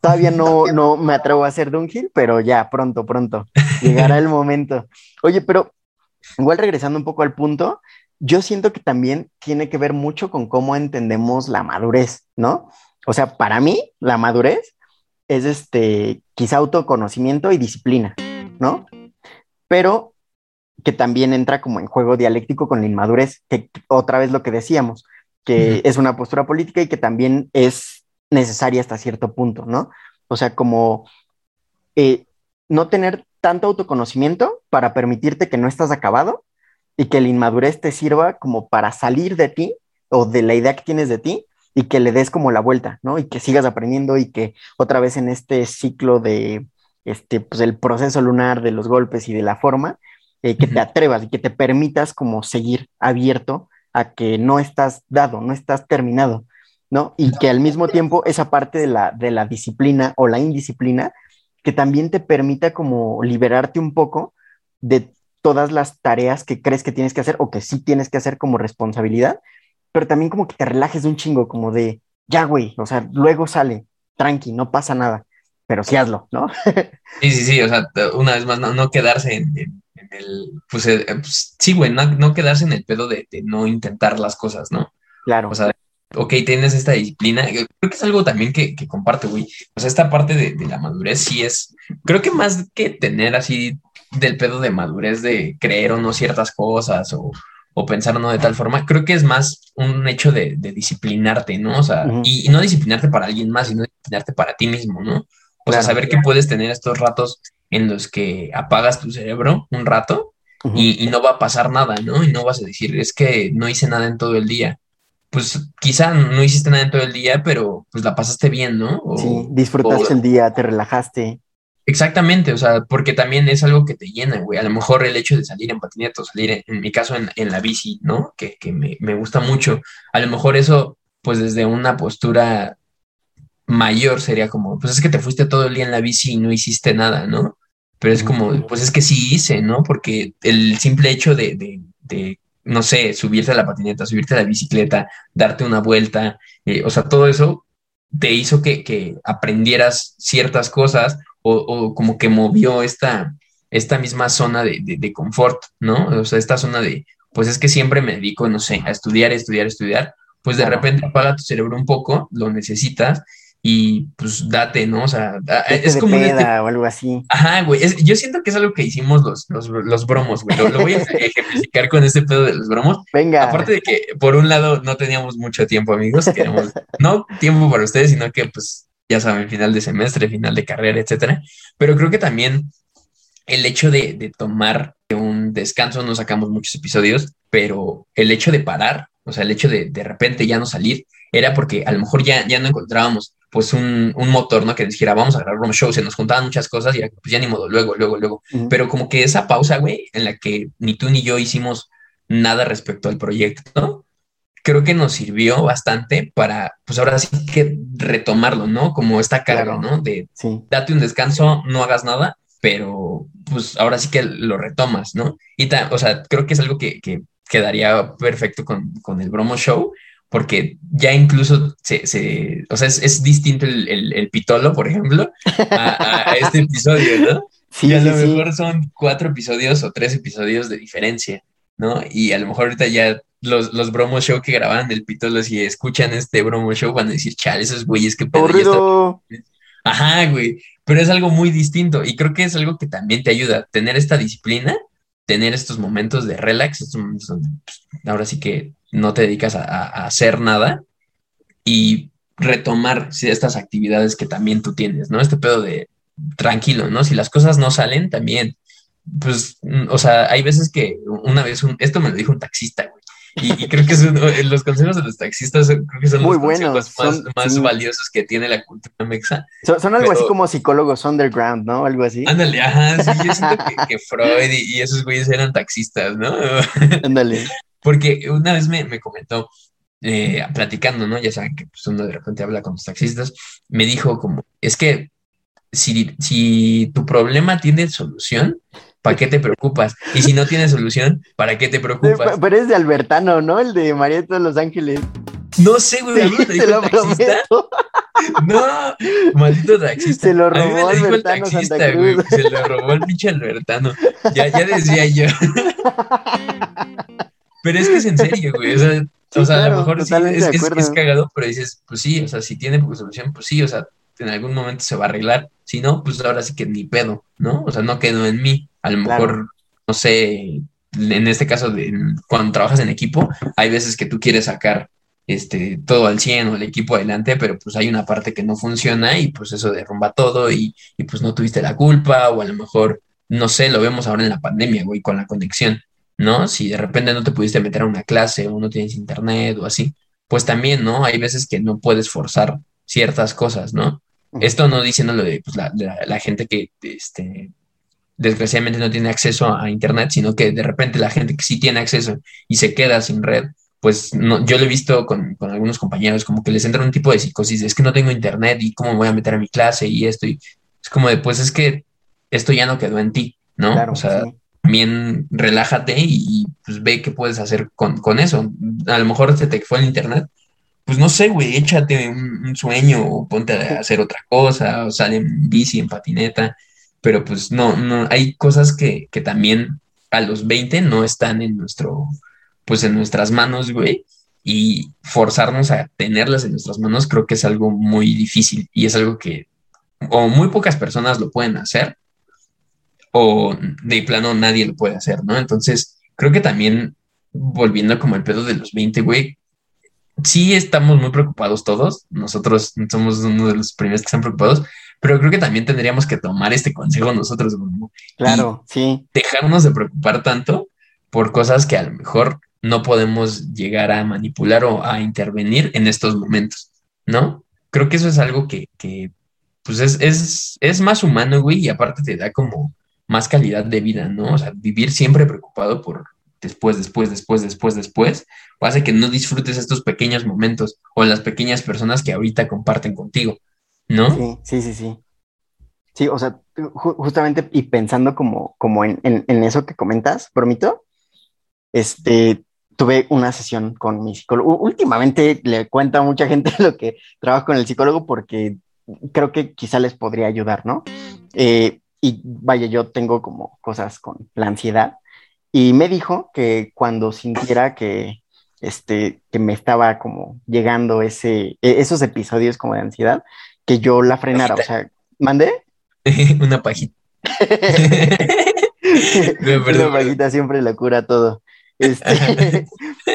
todavía no, no me atrevo a hacer downhill, pero ya pronto, pronto, llegará el momento. Oye, pero igual regresando un poco al punto, yo siento que también tiene que ver mucho con cómo entendemos la madurez, ¿no? O sea, para mí, la madurez es este, quizá autoconocimiento y disciplina, ¿no? Pero que también entra como en juego dialéctico con la inmadurez, que otra vez lo que decíamos, que es una postura política y que también es necesaria hasta cierto punto, ¿no? O sea, como eh, no tener tanto autoconocimiento para permitirte que no estás acabado y que la inmadurez te sirva como para salir de ti o de la idea que tienes de ti y que le des como la vuelta, ¿no? Y que sigas aprendiendo y que otra vez en este ciclo de, este, pues el proceso lunar de los golpes y de la forma, eh, que te atrevas y que te permitas como seguir abierto a que no estás dado, no estás terminado, ¿no? Y que al mismo tiempo esa parte de la, de la disciplina o la indisciplina, que también te permita como liberarte un poco de todas las tareas que crees que tienes que hacer o que sí tienes que hacer como responsabilidad, pero también como que te relajes un chingo, como de, ya, güey, o sea, luego sale, tranqui, no pasa nada, pero sí hazlo, ¿no? sí, sí, sí, o sea, una vez más, no, quedarse en, el, pues, eh, pues, sí, güey, no, quedarse en el pedo de, no intentar las cosas, ¿no? Claro. O sea, ok, tienes esta disciplina, creo que es algo también que, que comparte, güey. O sea, esta parte de, de, la madurez sí es, creo que más que tener así del pedo de madurez de creer o no ciertas cosas o, o pensar no de tal forma, creo que es más un hecho de, disciplinarte, ¿no? O sea, y, no disciplinarte para alguien más, sino disciplinarte para ti mismo, ¿no? O sea, saber que puedes tener estos ratos en los que apagas tu cerebro un rato y, no va a pasar nada, ¿no? Y no vas a decir, es que no hice nada en todo el día. Pues quizá no hiciste nada en todo el día, pero pues la pasaste bien, ¿no? sí, disfrutaste el día, te relajaste. Exactamente, o sea, porque también es algo que te llena, güey. A lo mejor el hecho de salir en patineta o salir, en, mi caso, en, la bici, ¿no? Que, me, gusta mucho. A lo mejor eso, pues desde una postura mayor sería como, pues es que te fuiste todo el día en la bici y no hiciste nada, ¿no? Pero es como, pues es que sí hice, ¿no? Porque el simple hecho de, de, de no sé, subirte a la patineta, subirte a la bicicleta, darte una vuelta, eh, o sea, todo eso te hizo que, que aprendieras ciertas cosas o, como que movió esta, esta misma zona de, de, confort, ¿no? O sea, esta zona de, pues es que siempre me dedico, no sé, a estudiar, estudiar, estudiar, pues de repente apaga tu cerebro un poco, lo necesitas y pues date, ¿no? O sea, es como... Este o algo así. Ajá, güey, yo siento que es algo que hicimos los, los, los bromos, güey, lo, voy a ejemplificar con este pedo de los bromos. Venga. Aparte de que, por un lado, no teníamos mucho tiempo, amigos, queremos, no tiempo para ustedes, sino que pues ya saben, final de semestre, final de carrera, etcétera. Pero creo que también el hecho de, tomar un descanso, no sacamos muchos episodios, pero el hecho de parar, o sea, el hecho de de repente ya no salir, era porque a lo mejor ya, ya no encontrábamos pues un, motor, ¿no? Que dijera, vamos a grabar un show, se nos juntaban muchas cosas y era, pues ya ni modo, luego, luego, luego. Pero como que esa pausa, güey, en la que ni tú ni yo hicimos nada respecto al proyecto, creo que nos sirvió bastante para, pues ahora sí que retomarlo, ¿no? Como esta carga, ¿no? De date un descanso, no hagas nada, pero pues ahora sí que lo retomas, ¿no? Y, o sea, creo que es algo que, quedaría perfecto con, el Bromo Show, porque ya incluso se, o sea, es, distinto el, pitolo, por ejemplo, a, este episodio, ¿no? Sí, y a lo mejor son cuatro episodios o tres episodios de diferencia, ¿no? Y a lo mejor ahorita ya los, los bromo show que grababan del Pitolo, si escuchan este bromo show, van a decir, chale, esos güeyes que pedo. Ajá, güey. Pero es algo muy distinto y creo que es algo que también te ayuda. Tener esta disciplina, tener estos momentos de relax, pues, ahora sí que no te dedicas a, hacer nada y retomar estas actividades que también tú tienes, ¿no? Este pedo de tranquilo, ¿no? Si las cosas no salen, también, pues, o sea, hay veces que una vez, un, esto me lo dijo un taxista, güey y, creo que son, eh, los consejos de los taxistas creo que son Muy los buenos, más, más valiosos que tiene la cultura mexa. Son, algo así como psicólogos underground, ¿no? Algo así. Ándale, ajá, sí, yo siento que, Freud y, esos güeyes eran taxistas, ¿no? Ándale. Porque una vez me, me comentó, eh, platicando, ¿no? Ya saben que pues, uno de repente habla con los taxistas, me dijo como, es que si, si tu problema tiene solución, ¿para qué te preocupas? Y si no tienes solución, ¿para qué te preocupas? Pero es de Albertano, ¿no? El de Marieta de Los Ángeles. No sé, güey, ¿a te, lo taxista? No, maldito taxista. Se lo robó a el taxista, güey. Se lo robó el pinche Albertano. Ya, ya decía yo. Pero es que es en serio, güey. O sea, o sea a lo mejor sí es, es, cagado, pero dices, pues sí, o sea, si tiene solución, pues sí, o sea, en algún momento se va a arreglar. Si no, pues ahora sí que ni pedo, ¿no? O sea, no quedó en mí. A lo mejor, no sé, en este caso, de, cuando trabajas en equipo, hay veces que tú quieres sacar este, todo al 100 o el equipo adelante, pero pues hay una parte que no funciona y pues eso derrumba todo y, y pues no tuviste la culpa o a lo mejor, no sé, lo vemos ahora en la pandemia, güey, con la conexión, ¿no? Si de repente no te pudiste meter a una clase o no tienes internet o así, pues también, ¿no? Hay veces que no puedes forzar ciertas cosas, ¿no? Esto no diciendo lo de pues, la, la, gente que este, desgraciadamente no tiene acceso a Internet, sino que de repente la gente que sí tiene acceso y se queda sin red, pues no, yo lo he visto con, con, algunos compañeros, como que les entra un tipo de psicosis, es que no tengo Internet y cómo me voy a meter a mi clase y esto, y es como de, pues es que esto ya no quedó en ti, ¿no? o sea, también relájate y, pues ve qué puedes hacer con, con, eso. A lo mejor se te fue el internet. Pues no sé, güey, échate un, sueño o ponte a hacer otra cosa o sale en bici, en patineta. Pero pues no, no, hay cosas que, que también a los 20 no están en nuestro, pues en nuestras manos, güey. Y forzarnos a tenerlas en nuestras manos creo que es algo muy difícil y es algo que o muy pocas personas lo pueden hacer o de plano nadie lo puede hacer, ¿no? Entonces, creo que también, volviendo como el pedo de los 20, güey, sí estamos muy preocupados todos, nosotros somos uno de los primeros que están preocupados, pero creo que también tendríamos que tomar este consejo nosotros, Claro, sí. Dejarnos de preocupar tanto por cosas que a lo mejor no podemos llegar a manipular o a intervenir en estos momentos, ¿no? Creo que eso es algo que, que pues es, es, es más humano, güey, y aparte te da como más calidad de vida, ¿no? O sea, vivir siempre preocupado por después, después, después, después, después, hace que no disfrutes estos pequeños momentos o las pequeñas personas que ahorita comparten contigo, ¿no? Sí, sí, sí, sí. O sea, justamente y pensando como, como en, en, eso que comentas, promito, este, tuve una sesión con mi psicólogo. Últimamente le cuento a mucha gente lo que trabajo con el psicólogo porque creo que quizá les podría ayudar, ¿no? Eh, y vaya, yo tengo como cosas con la ansiedad. Y me dijo que cuando sintiera que, este, que me estaba como llegando ese, e, esos episodios como de ansiedad, que yo la frenara. O sea, ¿mandé? Una pajita. Una pajita siempre la cura todo. Este,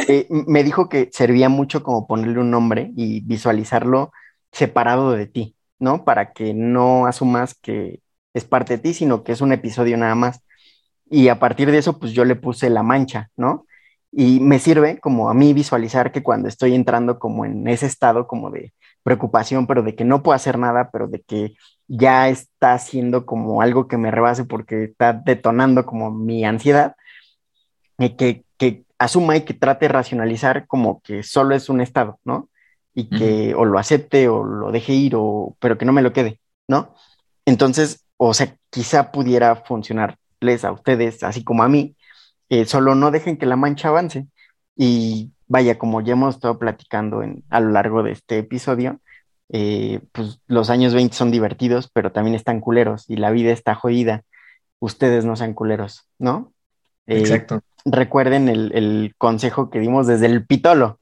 eh, me dijo que servía mucho como ponerle un nombre y visualizarlo separado de ti, ¿no? Para que no asumas que es parte de ti, sino que es un episodio nada más. Y a partir de eso, pues yo le puse la mancha, ¿no? Y me sirve como a mí visualizar que cuando estoy entrando como en ese estado como de preocupación, pero de que no puedo hacer nada, pero de que ya está haciendo como algo que me rebase porque está detonando como mi ansiedad, y que, que asuma y que trate de racionalizar como que solo es un estado, ¿no? Y que o lo acepte o lo deje ir, o, pero que no me lo quede, ¿no? Entonces, o sea, quizá pudiera funcionarles a ustedes, así como a mí, eh, solo no dejen que la mancha avance. Y vaya, como ya hemos estado platicando en, a lo largo de este episodio, eh, pues los años 20 son divertidos, pero también están culeros y la vida está jodida. Ustedes no sean culeros, ¿no? Eh, Exacto. Recuerden el, consejo que dimos desde el pitolo.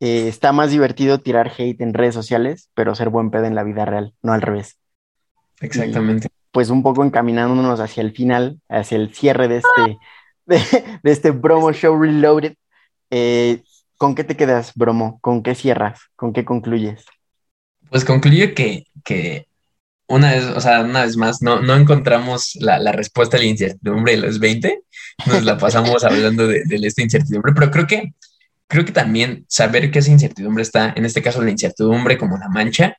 está más divertido tirar hate en redes sociales, pero ser buen pedo en la vida real, no al revés. Exactamente. Pues un poco encaminándonos hacia el final, hacia el cierre de este, de, este Bromo Show Reloaded. Eh, ¿Con qué te quedas, Bromo? ¿Con qué cierras? ¿Con qué concluyes? Pues concluyo que, que una vez, o sea, una vez más, no, no encontramos la, la, respuesta a la incertidumbre de los 20, nos la pasamos hablando de, de, esta incertidumbre, pero creo que, creo que también saber que esa incertidumbre está, en este caso la incertidumbre como la mancha,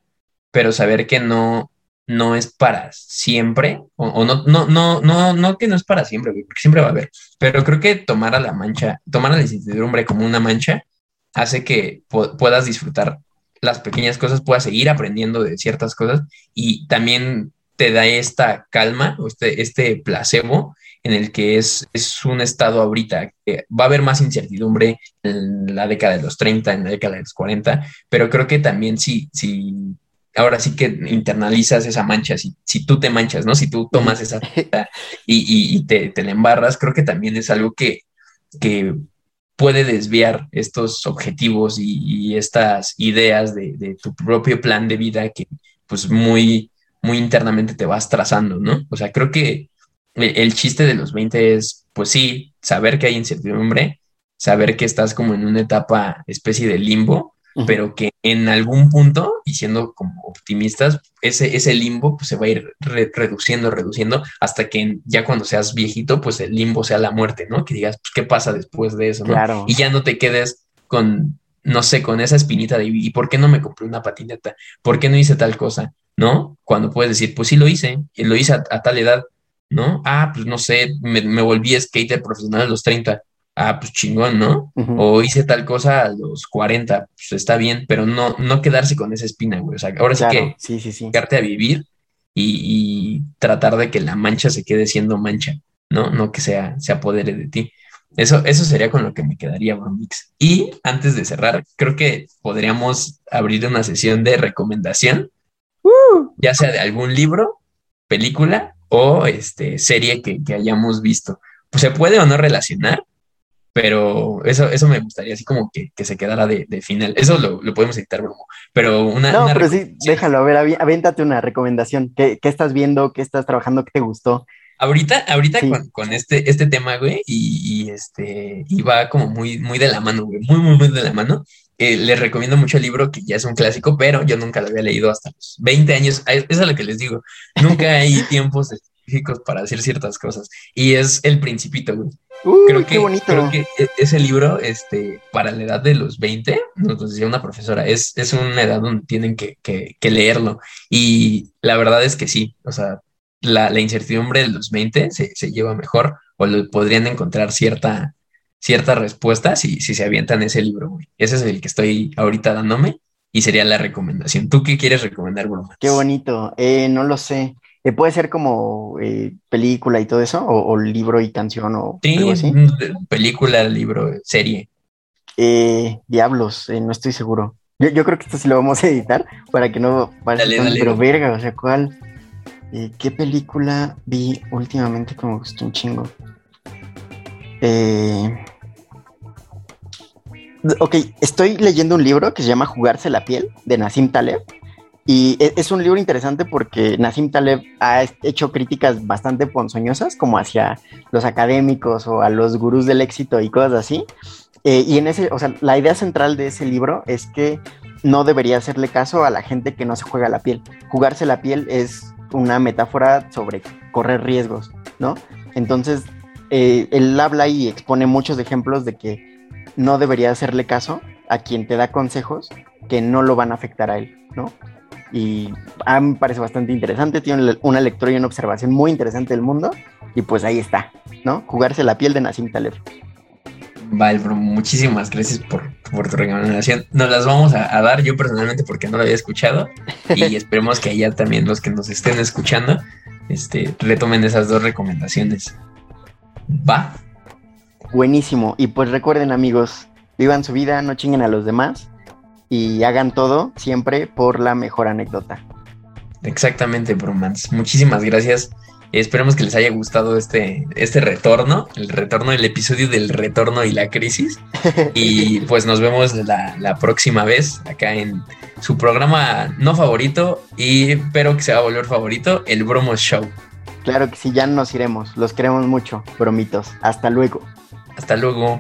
pero saber que no, no es para siempre, o, no, no, no, no, no que no es para siempre, porque siempre va a haber, pero creo que tomar a la mancha, tomar a la incertidumbre como una mancha, hace que puedas disfrutar las pequeñas cosas, puedas seguir aprendiendo de ciertas cosas y también te da esta calma o este, este placebo en el que es, es un estado ahorita, que va a haber más incertidumbre en la década de los 30, en la década de los 40, pero creo que también si, si ahora sí que internalizas esa mancha, si, si tú te manchas, ¿no? Si tú tomas esa y, y, te, te la embarras, creo que también es algo que, que puede desviar estos objetivos y, estas ideas de, de, tu propio plan de vida que pues muy, muy internamente te vas trazando, ¿no? O sea, creo que el, chiste de los 20 es, pues sí, saber que hay incertidumbre, saber que estás como en una etapa, especie de limbo, pero que en algún punto, y siendo como optimistas, ese, ese limbo pues, se va a ir reduciendo, reduciendo, hasta que ya cuando seas viejito, pues el limbo sea la muerte, ¿no? Que digas, pues, ¿qué pasa después de eso? ¿no? Y ya no te quedes con, no sé, con esa espinita de, ¿y por qué no me compré una patineta? ¿Por qué no hice tal cosa? ¿No? Cuando puedes decir, pues sí lo hice, y lo hice a, tal edad, ¿no? Ah, pues no sé, me, me volví skater profesional a los 30 ah, pues chingón, ¿no? O hice tal cosa a los 40, pues está bien, pero no, no quedarse con esa espina, güey. O sea, ahora sí que sí, sí, sí. a vivir y, tratar de que la mancha se quede siendo mancha, ¿no? No que sea, se apodere de ti. Eso, eso sería con lo que me quedaría, Bromix. Y antes de cerrar, creo que podríamos abrir una sesión de recomendación, uh. ya sea de algún libro, película o este, serie que, que hayamos visto. Pues se puede o no relacionar, pero eso, eso me gustaría así como que, se quedara de, final. Eso lo, podemos editar, Bruno. Pero una. No, pero sí, déjalo, a ver, avéntate una recomendación. ¿Qué, estás viendo? ¿Qué estás trabajando? ¿Qué te gustó? Ahorita, ahorita con, este, este tema, güey, y, este, y va como muy, muy de la mano, güey, muy, muy, muy de la mano. Eh, les recomiendo mucho el libro que ya es un clásico, pero yo nunca lo había leído hasta los 20 años. Eso es lo que les digo. Nunca hay tiempos específicos para hacer ciertas cosas. Y es El Principito, güey creo que, bonito. Creo que e-, ese libro, este, para la edad de los 20, nos decía una profesora, es, es una edad donde tienen que, leerlo. Y la verdad es que sí, o sea, la, incertidumbre de los 20 se, lleva mejor o lo, podrían encontrar cierta, cierta respuesta si, si se avientan ese libro, Ese es el que estoy ahorita dándome y sería la recomendación. ¿Tú qué quieres recomendar, Bruno? Qué bonito. Eh, no lo sé. Eh, ¿Puede ser como eh, película y todo eso? O, libro y canción? O algo así? Película, libro, serie. Eh, Diablos, no estoy seguro. Yo, creo que esto sí lo vamos a editar para que no dale, dale, Pero verga, o sea, ¿cuál? ¿Qué película vi últimamente que me gustó un chingo? Ok, estoy leyendo un libro que se llama Jugarse la piel de Nassim Taleb. Y e, es un libro interesante porque Nassim Taleb ha hecho críticas bastante ponzoñosas, como hacia los académicos o a los gurús del éxito y cosas así. Eh, y en ese, o sea, la idea central de ese libro es que no debería hacerle caso a la gente que no se juega la piel. Jugarse la piel es una metáfora sobre correr riesgos, ¿no? Entonces, eh, él habla y expone muchos ejemplos de que no debería hacerle caso a quien te da consejos que no lo van a afectar a él, ¿no? Y a mí me parece bastante interesante, tiene una lectura y una observación muy interesante del mundo y pues ahí está, ¿no? Jugarse la piel de Nassim Taleb. Vale, bro, muchísimas gracias por, por, tu recomendación. Nos las vamos a, dar yo personalmente porque no lo había escuchado y esperemos que allá también los que nos estén escuchando este, retomen esas dos recomendaciones. Va. Buenísimo. Y pues recuerden amigos, vivan su vida, no chinguen a los demás y hagan todo siempre por la mejor anécdota. Exactamente, Bromance. Muchísimas gracias. Esperemos que les haya gustado este, este retorno, el retorno del episodio del retorno y la crisis. Y pues nos vemos la, la próxima vez acá en su programa no favorito, y pero que se va a volver favorito, el Bromos Show. Claro que sí, ya nos iremos. Los queremos mucho, bromitos. Hasta luego. Hasta luego.